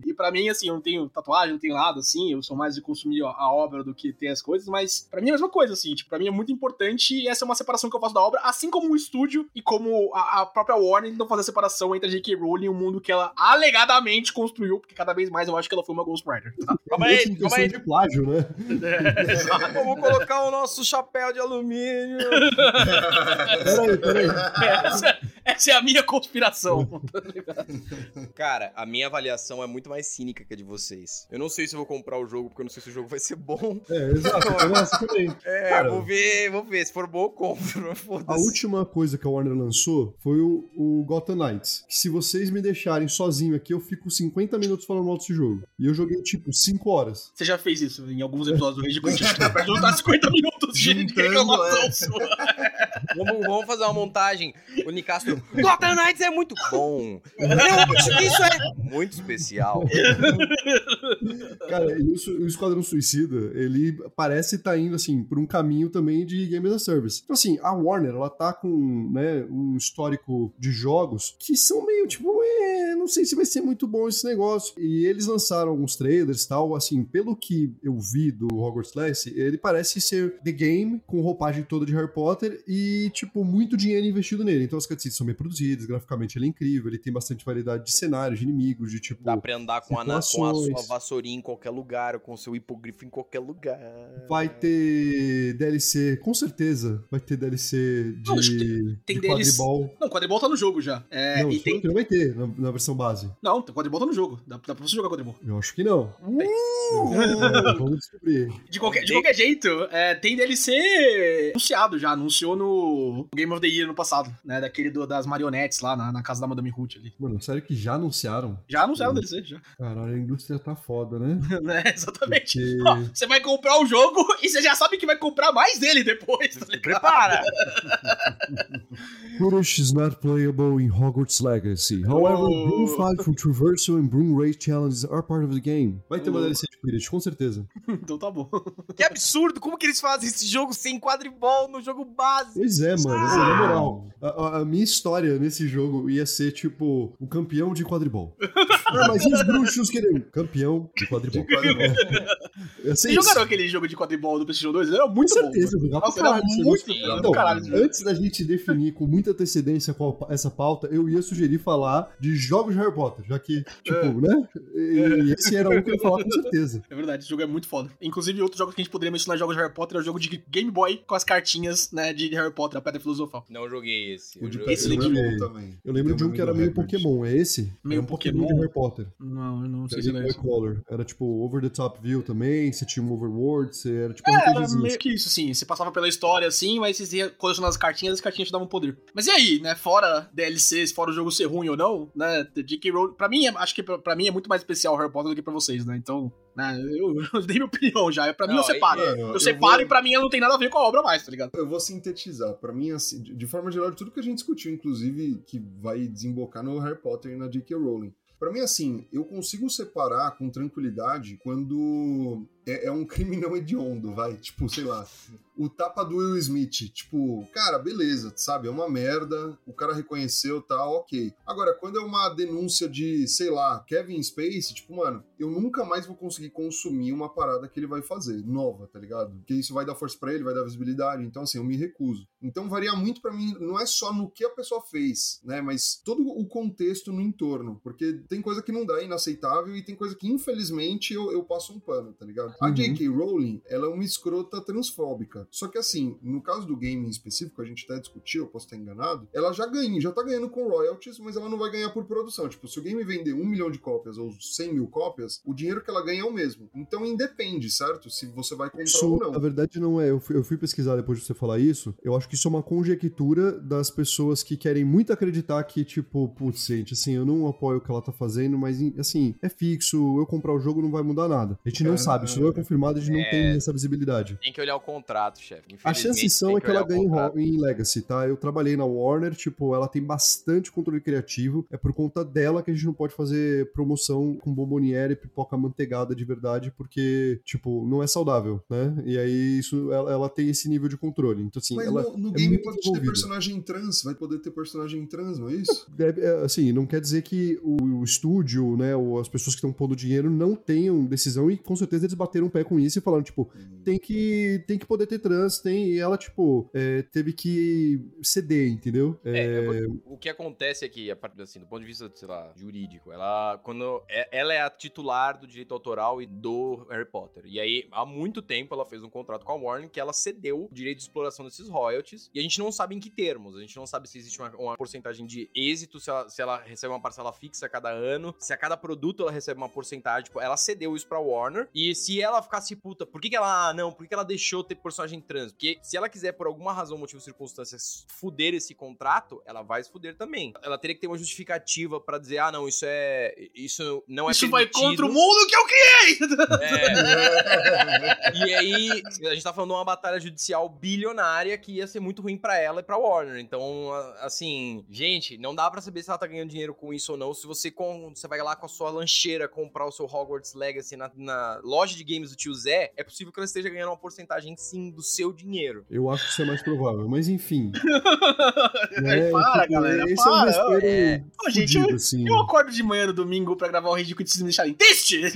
E pra mim, assim, eu não tenho tatuagem, não tenho nada, assim, eu sou mais de consumir a, obra do que ter as coisas, mas pra mim é a mesma coisa, assim, tipo, pra mim é muito importante e essa é uma separação que eu faço da obra, assim como o estúdio e como a, a própria Warner não fazer a separação entre a J.K. Rowling e o mundo que ela alegadamente construiu, porque cada vez mais eu acho que ela foi uma Ghostwriter. tá? Calma aí, calma aí. de plágio, né? Vamos colocar o nosso chapéu de alumínio. Peraí, peraí. essa, essa é a minha conspiração. Cara, a minha avaliação é muito mais cínica que a de vocês. Eu não sei se eu vou comprar o jogo, porque eu não sei se o jogo vai ser bom. É, exato. também. É, Cara, vou ver, vou ver. Se for bom, eu compro. A última coisa que a Warner lançou foi o, o Gotham Knights. Que se vocês me deixarem sozinho aqui, eu fico 50 minutos falando mal desse jogo. E eu joguei, tipo, 5 horas. Você já fez isso em alguns episódios do Rage Quit. Pra juntar 50 minutos de reclamação é. sua. Vamos, vamos fazer uma montagem. O Nicastro. Gotham Knights é muito bom. Que isso é muito especial. Cara, e o, o Esquadrão Suicida, ele parece estar indo, assim, por um caminho também de Game as a Service. Então, assim, a Warner, ela tá com, né, um histórico de jogos que são meio, tipo, é, não sei se vai ser muito bom esse negócio. E eles lançaram alguns trailers e tal, assim, pelo que eu vi do Hogwarts Legacy, ele parece ser The Game, com roupagem toda de Harry Potter e, tipo, muito dinheiro investido nele. Então as cutscenes são bem produzidas, graficamente ele é incrível, ele tem bastante variedade de cenários, de inimigos, de, tipo... Dá pra andar com a, com a sua vassourinha em qualquer lugar, ou com o seu hipogrifo em qualquer lugar. Vai ter DLC, com certeza. Vai ter DLC de, Não, acho que tem- tem de deles- quadribol. Não, o quadribol tá no jogo já. É, não, e tem. aqui não vai ter na, na versão base. Não, o quadribol tá no jogo. Dá, dá pra você jogar quadribol. Eu acho que não. Tem. É, vamos descobrir. De qualquer, de qualquer jeito, é, tem DLC anunciado já. Anunciou no Game of the Year no passado, né? Daquele do- das marionetes lá na, na casa da Madame Ruth ali. Mano, sério que já anunciaram? Já anunciaram o Hum. DLC, já. Caralho, a indústria tá foda, né? né? Exatamente. Porque- Ó, você vai comprar o jogo e você já sabe que vai comprar mais dele depois, tá ligado? Prepara! Kurosh is not playable in Hogwarts Legacy. However, Oh. Rule 5 from Traversal and Broom Race Challenges are part of the game. Vai ter uma Oh. DLC de Quidditch, com certeza. então tá bom. Que absurdo! Como que eles fazem esse jogo sem quadribol no jogo base? Pois é, mano. Assim, na moral, a, a- a minha história nesse jogo ia ser, tipo, o campeão de quadribol. Ah, mas e os bruxos querendo? Campeão de quadribol. É. Vocês isso. jogaram aquele jogo de quadribol do PlayStation 2? Ele era muito Com bom. certeza, eu jogava Nossa, era caralho. esse muito, muito Então, caralho. Antes da gente definir com muita antecedência qual essa pauta, eu ia sugerir falar de jogos de Harry Potter, já que, tipo, É. né? E esse era um que eu ia falar com certeza. É verdade, esse jogo é muito foda. Inclusive, outro jogo que a gente poderia mencionar jogos de Harry Potter é o jogo de Game Boy com as cartinhas, né, de Harry Potter, a Pedra Filosofal. Não joguei esse. O eu de é bom também. Eu lembro de um que era meio. Pokémon, é esse? Meio era um Pokémon de? Harry Potter. Não, eu não sei Era se Game é Color. Era tipo over the top view também, você tinha um overworld, você era tipo um É, era RPGzinho. meio que isso, assim. Você passava pela história, assim, mas você ia colecionando as cartinhas e as cartinhas te davam poder. Mas e aí, né? Fora DLCs, fora o jogo ser ruim ou não, né? J.K. Rowling... Pra mim, é- acho que pra, pra mim é muito mais especial o Harry Potter do que pra vocês, né? Então, né? Eu, eu dei minha opinião já. Pra mim, Não, eu separo. é, eu, eu separo vou- e pra mim não tem nada a ver com a obra mais, tá ligado? Eu vou sintetizar. Pra mim, assim, de de forma geral, de tudo que a gente discutiu, inclusive, que vai desembocar no Harry Potter e na J.K. Rowling. Pra mim, assim, eu consigo separar com tranquilidade quando é, é um crime não hediondo, vai. Tipo, sei lá, o tapa do Will Smith. Tipo, cara, beleza, sabe? É uma merda, o cara reconheceu, tá, ok. Agora, quando é uma denúncia de, sei lá, Kevin Space, tipo, mano, eu nunca mais vou conseguir consumir uma parada que ele vai fazer, nova, tá ligado? Porque isso vai dar força pra ele, vai dar visibilidade. Então, assim, eu me recuso. Então, varia muito pra mim, não é só no que a pessoa fez, né? Mas todo o contexto no entorno. Porque tem coisa que não dá, é inaceitável, e tem coisa que, infelizmente, eu, eu passo um pano, tá ligado? A Uhum. J.K. Rowling, ela é uma escrota transfóbica. Só que, assim, no caso do game em específico, a gente até discutiu, eu posso estar enganado, ela já ganha, já tá ganhando com royalties, mas ela não vai ganhar por produção. Tipo, se o game vender um milhão de cópias ou 100 mil cópias, o dinheiro que ela ganha é o mesmo. Então, independe, certo? Se você vai comprar Isso, ou na não. verdade, não é. Eu fui, eu fui pesquisar depois de você falar isso. Eu acho que isso é uma conjectura das pessoas que querem muito acreditar que, tipo, putz, gente, assim, eu não apoio o que ela tá fazendo, mas, assim, é fixo, eu comprar o jogo não vai mudar nada. A gente não É, sabe, isso não é confirmado, a gente não é. tem essa visibilidade. Tem que olhar o contrato, chefe. A chances são é que ela ganhe em, Legacy, tá? Eu trabalhei na Warner, tipo, ela tem bastante controle criativo. É por conta dela que a gente não pode fazer promoção com bomboniere e pipoca manteigada de verdade, porque, tipo, não é saudável, né? E aí isso, ela, ela tem esse nível de controle. Então, assim, Mas ela no, no é game pode ter envolvida. personagem trans, vai poder ter personagem trans, não é isso? Deve, é, assim, não quer dizer que o, o estúdio, né, ou as pessoas que estão pondo dinheiro não tenham decisão e com certeza eles bateram o pé com isso e falaram, tipo, tem que, tem que poder ter trans, tem, e ela, tipo, é, teve que ceder, entendeu? É, o que acontece é que, a partir assim, do ponto de vista, sei lá, jurídico, ela quando é- ela é a titular do direito autoral e do Harry Potter. E aí, há muito tempo ela fez um contrato com a Warner que ela cedeu o direito de exploração desses royalties. E a gente não sabe em que termos. A gente não sabe se existe uma, uma porcentagem de êxito, se ela, se ela recebe uma parcela fixa a cada ano, se a cada produto ela recebe uma porcentagem. Tipo, ela cedeu isso pra Warner. E se ela ficasse puta, por que, que ela, ah, não, por que, que ela deixou ter personagem trans? Porque se ela quiser, por alguma razão, motivo, circunstâncias, fuder esse contrato, ela vai se fuder também. Ela teria que ter uma justificativa pra dizer, ah, não, isso é. Isso não é Isso vai permitido. contra o mundo que eu criei! É. e aí, a gente tá falando de uma batalha judicial bilionária que ia ser muito ruim pra ela e pra Warner. Então, assim, gente, não dá pra saber se ela tá ganhando dinheiro com isso ou não. Se você, com, você vai lá com a sua lancheira comprar o seu Hogwarts Legacy na, na loja de games do tio Zé, é possível que ela esteja ganhando uma porcentagem, sim, do seu dinheiro. Eu acho que isso é mais provável, mas enfim. Para, né, tipo, galera, Esse para. é um É. Ô, gente, fudido, eu, assim. eu acordo de manhã no domingo pra gravar o Ridículo de se me deixarem triste?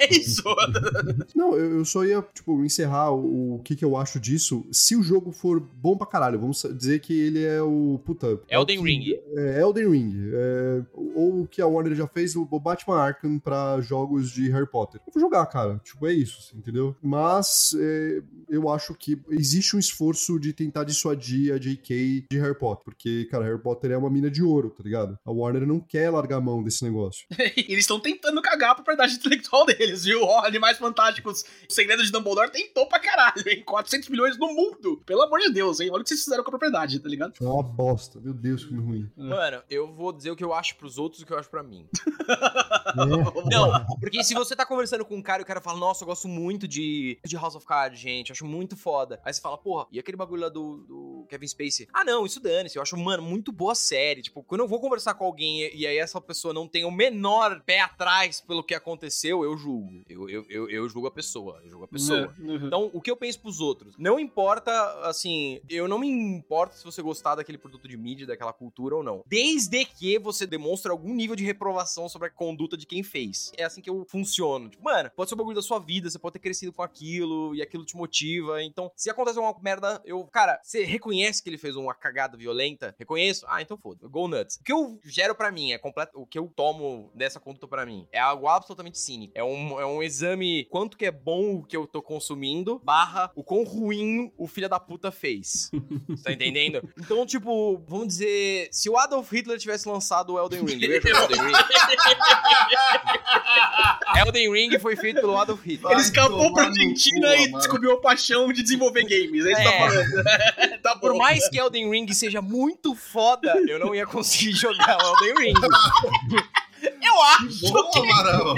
É isso? Não, eu, eu só ia, tipo, encerrar o, o que, que eu acho disso. Se o jogo for bom pra caralho, vamos dizer que ele é o. Puta. é o Elden que- Ring. É, Elden Ring. é, ou o que a Warner já fez, o Batman Arkham pra jogos de Harry Potter. Eu vou jogar, cara. Tipo, é isso, assim, entendeu? Mas é, eu acho que existe um esforço de tentar dissuadir a JK de Harry Potter. Porque, cara, Harry Potter é uma mina de ouro, tá ligado? A Warner não quer largar a mão desse negócio. Eles estão tentando cagar pra propriedade intelectual deles, viu? Ó, Animais Fantásticos, o segredo de Dumbledore tentou pra caralho, hein? 400 milhões no mundo. Pelo amor de Deus, hein? Olha o que vocês fizeram com a propriedade, tá ligado? É uma bosta. Meu Deus, que ruim. Mano, eu vou dizer o que eu acho pros outros e o que eu acho pra mim. É. Não, porque se você tá conversando com um cara e o cara fala, nossa, eu gosto muito de, de House of Cards, gente, acho muito foda. Aí você fala, porra, e aquele bagulho lá do, do Kevin Spacey. Ah, não, isso dane-se. Eu acho, mano, muito boa série. Tipo, quando eu vou conversar com alguém e, e aí essa pessoa não tem o menor pé atrás pelo que aconteceu, eu julgo. Eu, eu, eu, eu julgo a pessoa. Eu julgo a pessoa. Uhum. Então, o que eu penso pros outros? Não importa, assim, eu não me importo se você gostar daquele produto de mídia, daquela cultura ou não. Desde que você demonstre algum nível de reprovação sobre a conduta de quem fez. É assim que eu funciono. Tipo, mano, pode ser o bagulho da sua vida, você pode ter crescido com aquilo e aquilo te motiva. Então, se acontece uma merda, eu. Cara, você reconhece que ele fez uma cagada violenta? Reconheço? Ah, então foda. Go nuts. O que eu gero pra mim é completo. O que eu tomo dessa conduta pra mim é algo absolutamente cínico. É um, é um exame quanto que é bom o que eu tô consumindo, barra o quão ruim o filho da puta fez. Você tá entendendo? Então, tipo, vamos dizer, se o Adolf Hitler tivesse lançado o Elden Ring, eu ia jogar Elden Ring. Elden Ring foi feito pelo Adolf Hitler. Ele escapou pra Argentina cu, e Amaro. descobriu a paixão de desenvolver games. É isso que tá É. falando. tá Por mais que Elden Ring seja muito foda, eu não ia conseguir jogar o Elden Ring. Eu acho Boa, que. Amaral!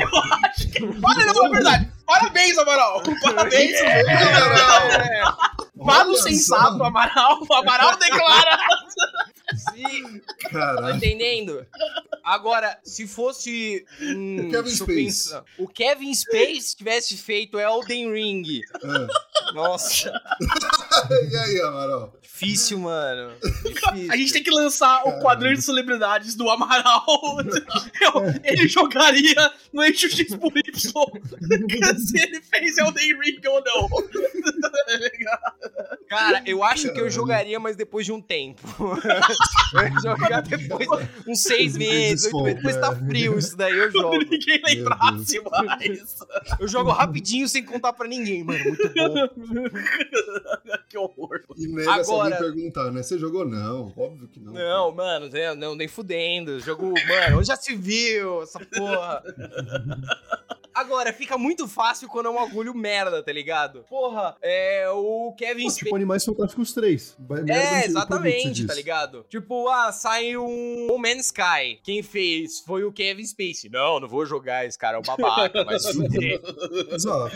Olha, não, é verdade. Parabéns, Amaral. Parabéns. Amaral. É. Fado Olha sensato. Amaral. Amaral declara. Sim, tá entendendo? Agora, se fosse. hum, O Kevin deixa eu Space. pensar. O Kevin Space tivesse feito Elden Ring. Ah. Nossa, E aí, Amaral? difícil, mano. Difícil. A gente tem que lançar o quadrinho de celebridades do Amaral. Eu- ele jogaria no eixo X por Y se ele fez Elden Ring ou não. Cara, eu acho que eu jogaria, mas depois de um tempo. eu jogar depois, uns seis meses, oito meses. Depois tá Desculpa, é. frio isso daí, eu jogo. Quando ninguém lembrasse mais. Eu jogo rapidinho sem contar pra ninguém, mano. Muito bom. que horror. E nega se Agora- alguém perguntar, né? Você jogou? Não, óbvio que não. Não, mano, né, não, nem fudendo. Jogo, mano, onde já se viu essa porra? Agora, fica muito fácil quando é um agulho merda, tá ligado? Porra, é o Kevin Spacey. tipo Animais Fantásticos 3. Vai- merda no É, exatamente, tá ligado? Tipo, ah, sai um No Man's Sky. Quem fez foi o Kevin Spacey. Não, não vou jogar, esse cara é um babaca, mas fuder. Exato.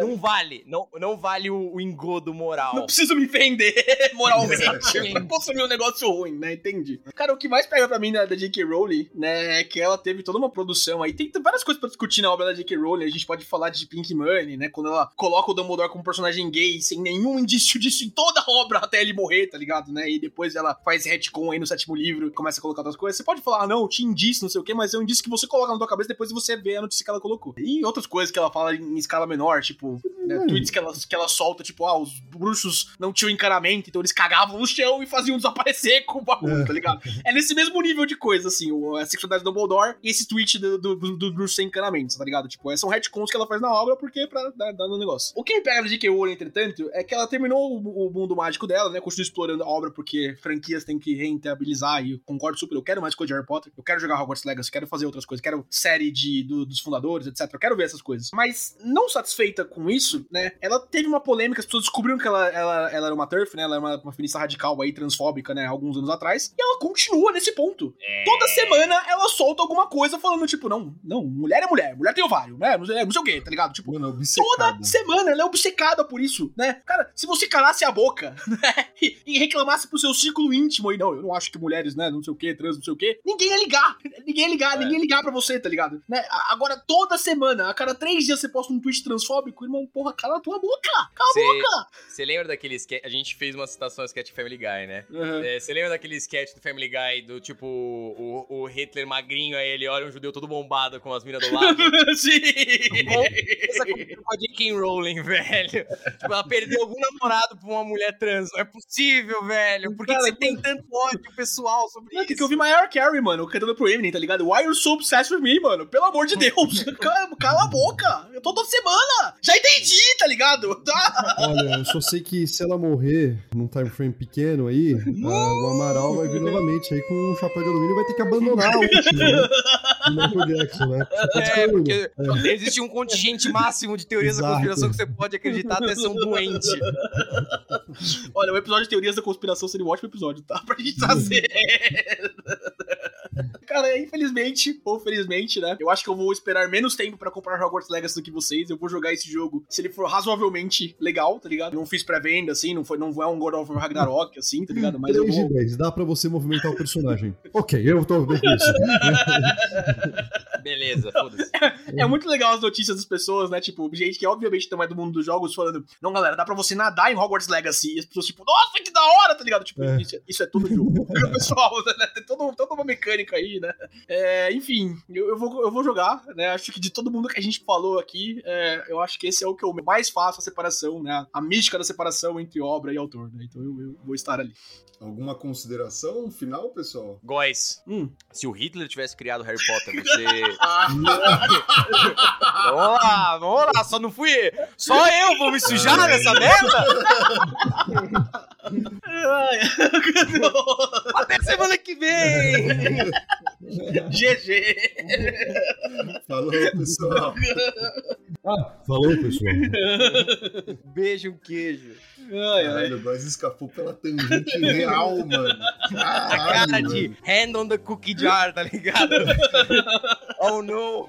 Não vale, não, não vale o, o engodo moral. Não preciso me vender moralmente Exatamente. pra consumir um negócio ruim, né? Entendi. Cara, o que mais pega pra mim da, da J.K. Rowling, né, é que ela teve toda uma produção aí. Tem várias coisas pra discutir na obra da J.K. Rowling. A gente pode falar de Pink Money, né? Quando ela coloca o Dumbledore como personagem gay, sem nenhum indício disso em toda a obra até ele morrer, tá ligado, né? E depois ela faz retcon aí no sétimo livro e começa a colocar outras coisas. Você pode falar, ah, não, tinha indício, não sei o quê, mas é um indício que você coloca na tua cabeça depois você vê a notícia que ela colocou. E outras coisas que ela fala em escala menor, tipo, né, tweets que ela, que ela solta, tipo, ah, os bruxos não tinham encanamento, então eles cagavam no chão e faziam desaparecer com o bagulho, É. tá ligado? É nesse mesmo nível de coisa, assim, o- a sexualidade do Dumbledore e esse tweet do, do, do, do bruxo sem encanamento, tá ligado? Tipo, são retcons que ela faz na obra porque pra dar, dar no negócio. O que me pega de J.K. Rowling, entretanto, é que ela terminou o, o mundo mágico dela, né? Continua explorando a obra porque franquias têm que rentabilizar e eu concordo super. Eu quero mais coisa de Harry Potter, eu quero jogar Hogwarts Legacy, quero fazer outras coisas, quero série de, do- dos fundadores, etc. Eu quero ver essas coisas. Mas não satisfeita com isso, né? Ela teve uma polêmica, as pessoas descobriram que ela, ela, ela era uma turf, né? Ela era uma, uma feminista radical aí, transfóbica, né? Alguns anos atrás. E ela continua nesse ponto. Toda semana ela solta alguma coisa falando, tipo, não, não, mulher é mulher, mulher tem ovário, né? Não sei, não sei o quê, tá ligado? Tipo, Mano, é Toda semana ela é obcecada por isso, né? Cara, se você calasse a boca, né? E, reclamasse pro seu círculo íntimo aí, não, eu não acho que mulheres, né, não sei o que, trans, não sei o que, ninguém ia ligar. Ninguém ligar, ninguém ia ligar pra você, tá ligado? Né? A- Agora, toda semana, a cada três dias você posta um tweet transfóbico, irmão, porra, cala a tua boca! Cala a Cê- boca! Você lembra daquele sketch? A gente fez uma citação ao sketch Family Guy, né? Uhum. Você lembra daquele sketch do Family Guy do tipo o, o Hitler magrinho, aí ele olha um judeu todo bombado com as minas do lado? Sim! Essa coisa com a J.K. Rowling, velho. Tipo, ela perdeu algum namorado pra uma mulher trans. Não é possível, velho. Por que, você tem tanto ódio pessoal sobre Não, isso? que ouvir Mariah Carey, mano, cantando pro Eminem, tá ligado? Why you so obsessed with me, mano? Pelo amor de Deus! Cala, cala a boca! Eu tô toda semana! Já entendi, tá ligado? Tá? Olha, eu só sei que se ela morrer num time frame pequeno aí, a- o Amaral vai vir novamente aí com um chapéu de alumínio e vai ter que abandonar o último, né? Michael Jackson, né? É, uma. porque existe um contingente máximo de teorias da Exato. conspiração que você pode acreditar até ser um doente. Olha, o episódio de teorias da conspiração seria um ótimo episódio, tá? Pra gente trazer. Cara, infelizmente, ou felizmente, né? Eu acho que eu vou esperar menos tempo pra comprar Hogwarts Legacy do que vocês. Eu vou jogar esse jogo se ele for razoavelmente legal, tá ligado? Não fiz pré-venda, assim, não, foi, não é um God of War Ragnarok, assim, tá ligado? Mas eu 3 de vou... 10, dá pra você movimentar o personagem. ok, eu tô bem com isso. Beleza, foda-se. É muito legal as notícias das pessoas, né? Tipo, gente que obviamente não é do mundo dos jogos falando, não, galera, dá pra você nadar em Hogwarts Legacy. E as pessoas, tipo, nossa, que da hora, tá ligado? Tipo, É. Isso, é- isso é todo jogo. o pessoal, né? Tem todo, toda uma mecânica aí, né? É, enfim, eu, eu vou, eu vou jogar, né? Acho que de todo mundo que a gente falou aqui, é, eu acho que esse é o que eu mais faço a separação, né? A mística da separação entre obra e autor, né? Então eu, eu vou estar ali. Alguma consideração final, pessoal? Góis, Hum. se o Hitler tivesse criado Harry Potter, você. vamos lá, vamos lá, só não fui. Só eu vou me sujar nessa merda? Até semana que vem! GG! Falou, pessoal. Falou, pessoal. Beijo, queijo. Ai, ai. Caralho, o Góis escapou pela tangente real, mano. A Caralho, cara de mano. hand on the cookie jar, tá ligado? oh no!